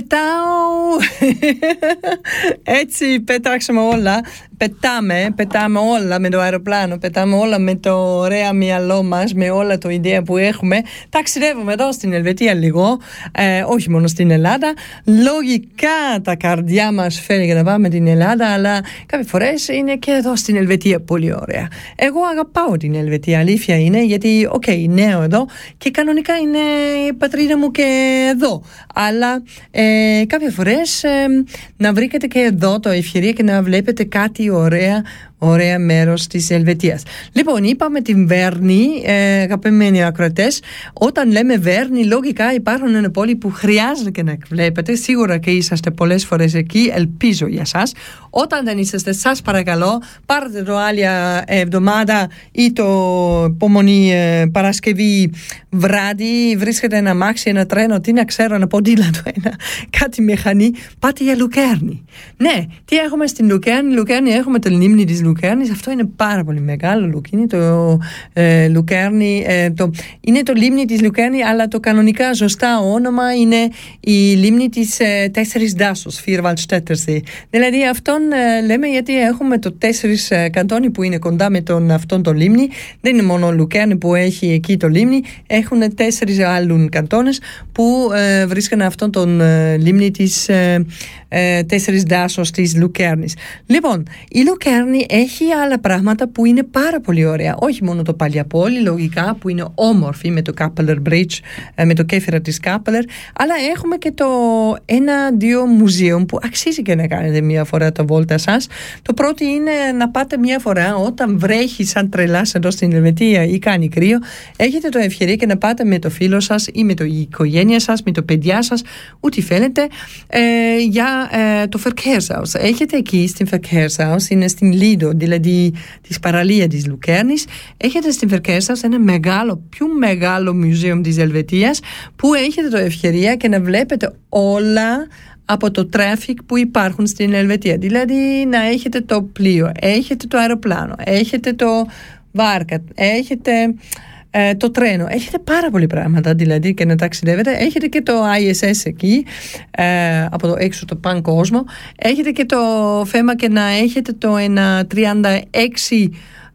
Πετάω! Έτσι πέταξαμε όλα. Πετάμε, πετάμε όλα με το αεροπλάνο, πετάμε όλα με το ωραία μυαλό μας, με όλα το ιδέα που έχουμε. Ταξιδεύουμε εδώ στην Ελβετία λίγο, ε, όχι μόνο στην Ελλάδα. Λογικά τα καρδιά μας φέρει για να πάμε την Ελλάδα, αλλά κάποιες φορές είναι και εδώ στην Ελβετία πολύ ωραία. Εγώ αγαπάω την Ελβετία, αλήθεια είναι, γιατί, οκ, νέο εδώ και κανονικά είναι η πατρίδα μου και εδώ. Αλλά ε, κάποιες φορές ε, να βρήκατε και εδώ το ευκαιρία και να βλέπετε κάτι ωραία ωραία μέρος της Ελβετίας. Λοιπόν, είπαμε την Βέρνη, ε, αγαπημένοι ακροατές. Όταν λέμε Βέρνη, λογικά υπάρχουν ένα πόλη που χρειάζεται και να βλέπετε. Σίγουρα και είσαστε πολλές φορές εκεί, ελπίζω για σας. Όταν δεν είσαστε, σας παρακαλώ, πάρτε το άλλη εβδομάδα ή το επόμενη ε, Παρασκευή βράδυ, βρίσκεται ένα μάξι, ένα τρένο, τι να ξέρω, ένα ποδήλατο, ένα, κάτι μηχανή, πάτε για Λουκέρνη. Ναι, τι έχουμε στην Λουκέρνη, Λουκέρνη έχουμε το λίμνη της Λουκέρνης, αυτό είναι πάρα πολύ μεγάλο Λουκίνη, το ε, Λουκέρνη, ε, το, είναι το λίμνη της Λουκέρνη, αλλά το κανονικά ζωστά όνομα είναι η λίμνη της ε, Τέσσερις Δάσος, Φίρβαλτστέτερσι. Δηλαδή αυτόν ε, λέμε γιατί έχουμε το τέσσερις ε, καντόνι που είναι κοντά με τον, αυτόν το λίμνη, δεν είναι μόνο ο Λουκέρνη που έχει εκεί το λίμνη, έχουν τέσσερις άλλους καντόνες που ε, βρίσκουν αυτόν τον ε, λίμνη της ε, ε, τέσσερις δάσος της Λουκέρνης. Λοιπόν, η Λουκέρνη έχει άλλα πράγματα που είναι πάρα πολύ ωραία. Όχι μόνο το Παλιαπόλη, λογικά, που είναι όμορφη με το Κάπελερ Bridge, ε, με το κέφυρα της Κάπελερ, αλλά έχουμε και το ένα-δύο μουζείο που αξίζει και να κάνετε μία φορά τα βόλτα σας. Το πρώτο είναι να πάτε μία φορά όταν βρέχει σαν τρελάς εδώ στην Ελβετία ή κάνει κρύο, έχετε το ευκαιρία και να πάτε με το φίλο σας ή με το η οικογένεια σας, με το παιδιά σας, ό,τι θέλετε, ε, για ε, το Verkehrshaus. Έχετε εκεί στην Verkehrshaus, είναι στην Lido, δηλαδή της παραλία της Λουκέρνης, έχετε στην Verkehrshaus ένα μεγάλο, πιο μεγάλο μουσείο της Ελβετίας που έχετε το ευκαιρία και να βλέπετε όλα από το traffic που υπάρχουν στην Ελβετία. Δηλαδή να έχετε το πλοίο, έχετε το αεροπλάνο, έχετε το βάρκα, έχετε ε, το τρένο. Έχετε πάρα πολλοί πράγματα δηλαδή και να ταξιδεύετε. Έχετε και το ISS εκεί ε, από το έξω το παν κόσμο. Έχετε και το θέμα και να έχετε το ένα 36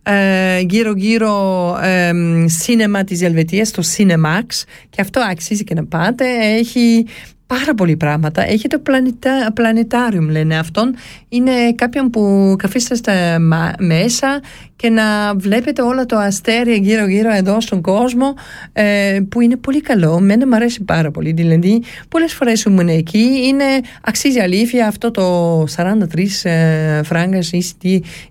ε, γύρω γύρω ε, σίνεμα της Ελβετίας, το Cinemax και αυτό αξίζει και να πάτε. Έχει πάρα πολλοί πράγματα. Έχει το πλανητα, πλανητάριουμ λένε αυτόν. Είναι κάποιον που καθίσταστε μέσα και να βλέπετε όλα το αστέρια γύρω γύρω εδώ στον κόσμο ε, που είναι πολύ καλό. Μένα μου αρέσει πάρα πολύ. Δηλαδή πολλές φορές ήμουν εκεί. Είναι αξίζει αλήθεια αυτό το 43 ε, φράγκας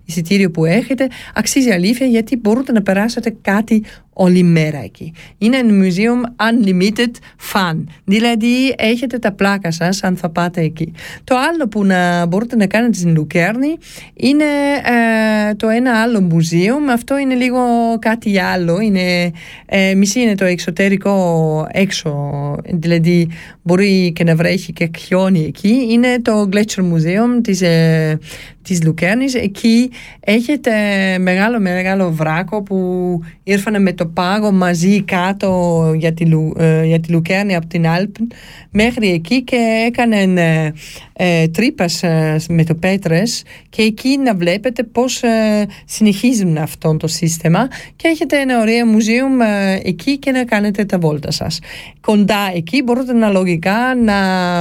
εισιτήριο που έχετε. Αξίζει αλήθεια γιατί μπορείτε να περάσετε κάτι όλη μέρα εκεί. Είναι ένα museum unlimited fun. Δηλαδή έχετε τα πλάκα σας αν θα πάτε εκεί. Το άλλο που να μπορείτε να κάνετε στην Λουκέρνη είναι ε, το ένα άλλο museum. Αυτό είναι λίγο κάτι άλλο. Είναι, ε, μισή είναι το εξωτερικό έξω. Δηλαδή μπορεί και να βρέχει και χιόνι εκεί. Είναι το Gletscher Museum της, ε, της Λουκέρνης. Εκεί έχετε μεγάλο μεγάλο βράκο που ήρθαν με το πάγο μαζί κάτω για τη, ε, για τη Λουκέρνη από την Άλπν μέχρι εκεί και έκαναν ε, ε, τρύπας ε, με το πέτρες και εκεί να βλέπετε πώς ε, συνεχίζουν αυτό το σύστημα και έχετε ένα ωραίο μουζίουμ ε, εκεί και να κάνετε τα βόλτα σας. Κοντά εκεί μπορείτε να λογικά να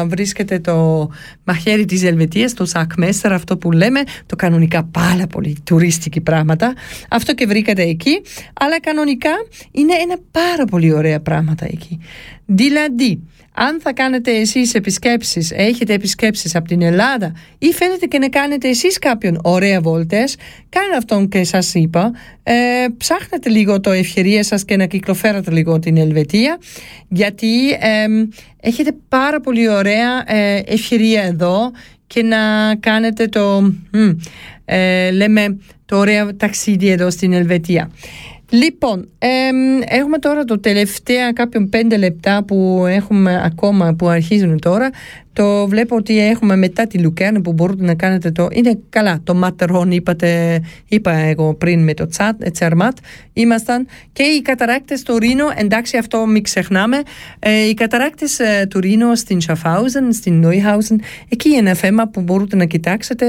βρίσκετε το μαχαίρι της Ελβετίας, το Σακμέστερ, αυτό που λέμε, το κανονικά πάρα πολύ τουρίστικη πράγματα. Αυτό και βρήκατε εκεί, αλλά κανονικά είναι ένα πάρα πολύ ωραία πράγματα εκεί. Δηλαδή, αν θα κάνετε εσείς επισκέψεις, έχετε επισκέψεις από την Ελλάδα ή φαίνεται και να κάνετε εσείς κάποιον ωραία βόλτες, κάντε αυτόν και σας είπα, ε, ψάχνετε λίγο το ευκαιρία σας και να κυκλοφέρετε λίγο την Ελβετία, γιατί ε, έχετε πάρα πολύ ωραία ε, ευκαιρία εδώ και να κάνετε το, ε, λέμε, το ωραίο ταξίδι εδώ στην Ελβετία. Λοιπόν, έχουμε τώρα το τελευταία κάποιον πέντε λεπτά που έχουμε ακόμα που αρχίζουν τώρα το βλέπω ότι έχουμε μετά τη Λουκέρνη που μπορείτε να κάνετε το. Είναι καλά. Το Ματερόν είπατε, είπα εγώ πριν με το τσάτ, τσερμάτ. Ήμασταν. Και οι καταράκτες του Ρήνο, εντάξει, αυτό μην ξεχνάμε. Ε, οι καταράκτες ε, του Ρήνο στην Σαφάουζεν, στην Νόιχάουζεν, εκεί είναι ένα θέμα που μπορείτε να κοιτάξετε.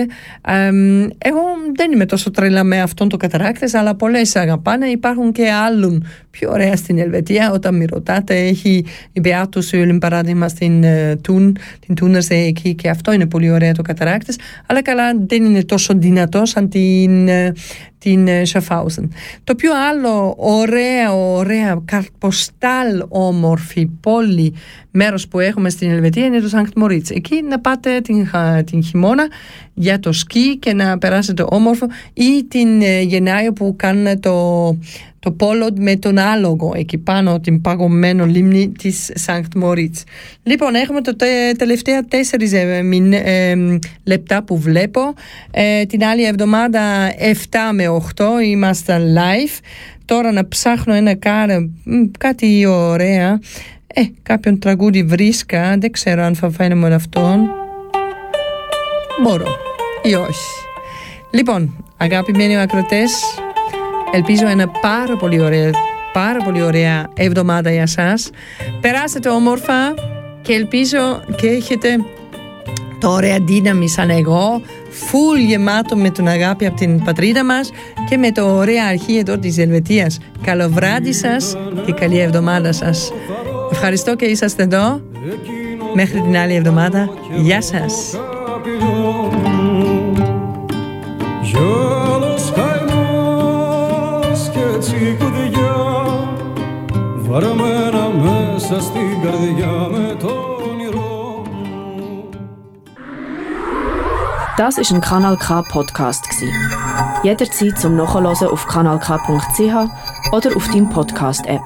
Ε, εγώ δεν είμαι τόσο τρελά με αυτόν το καταράκτε, αλλά πολλές αγαπάνε. Υπάρχουν και άλλων πιο ωραία στην Ελβετία. Όταν με ρωτάτε, έχει η Μπεάτου Σούλιν παράδειγμα στην uh, Τούν, την Τούνερσε εκεί και αυτό είναι πολύ ωραίο το καταράκτης. Αλλά καλά δεν είναι τόσο δυνατός σαν την, ε, την Σαφάουζεν. Ε, το πιο άλλο ωραία, ωραία, καρποστάλ όμορφη πόλη μέρος που έχουμε στην Ελβετία είναι το Σανκτ Μωρίτς. Εκεί να πάτε την, την χειμώνα για το σκι και να περάσετε όμορφο ή την ε, Γενάιο που κάνουν το, το πόλο με τον άλογο εκεί πάνω την παγωμένο λίμνη της Σανκτ Μωρίτς. Λοιπόν, έχουμε το τελευταία τέσσερις ε, ε, λεπτά που βλέπω. την άλλη εβδομάδα 7 με 8 ήμασταν live. Τώρα να ψάχνω ένα κάρα, κάτι ωραία. Ε, κάποιον τραγούδι βρίσκα, δεν ξέρω αν θα φαίνομαι αυτόν. Μπορώ ή όχι. Λοιπόν, αγαπημένοι ακροτές, ελπίζω ένα πάρα πολύ ωραία, πάρα πολύ ωραία εβδομάδα για σας. Περάσετε όμορφα και ελπίζω και έχετε το ωραία δύναμη σαν εγώ, φουλ γεμάτο με τον αγάπη από την πατρίδα μας και με το ωραία αρχή εδώ της Ελβετίας. Καλό βράδυ σας και καλή εβδομάδα σας. Ευχαριστώ και είσαστε εδώ. Μέχρι την άλλη εβδομάδα. Γεια σας. Βαρμένα μέσα στην καρδιά με το Das ist ein Kanal K Podcast Jederzeit zum Nachhören auf kanalk.ch oder auf deinem Podcast App.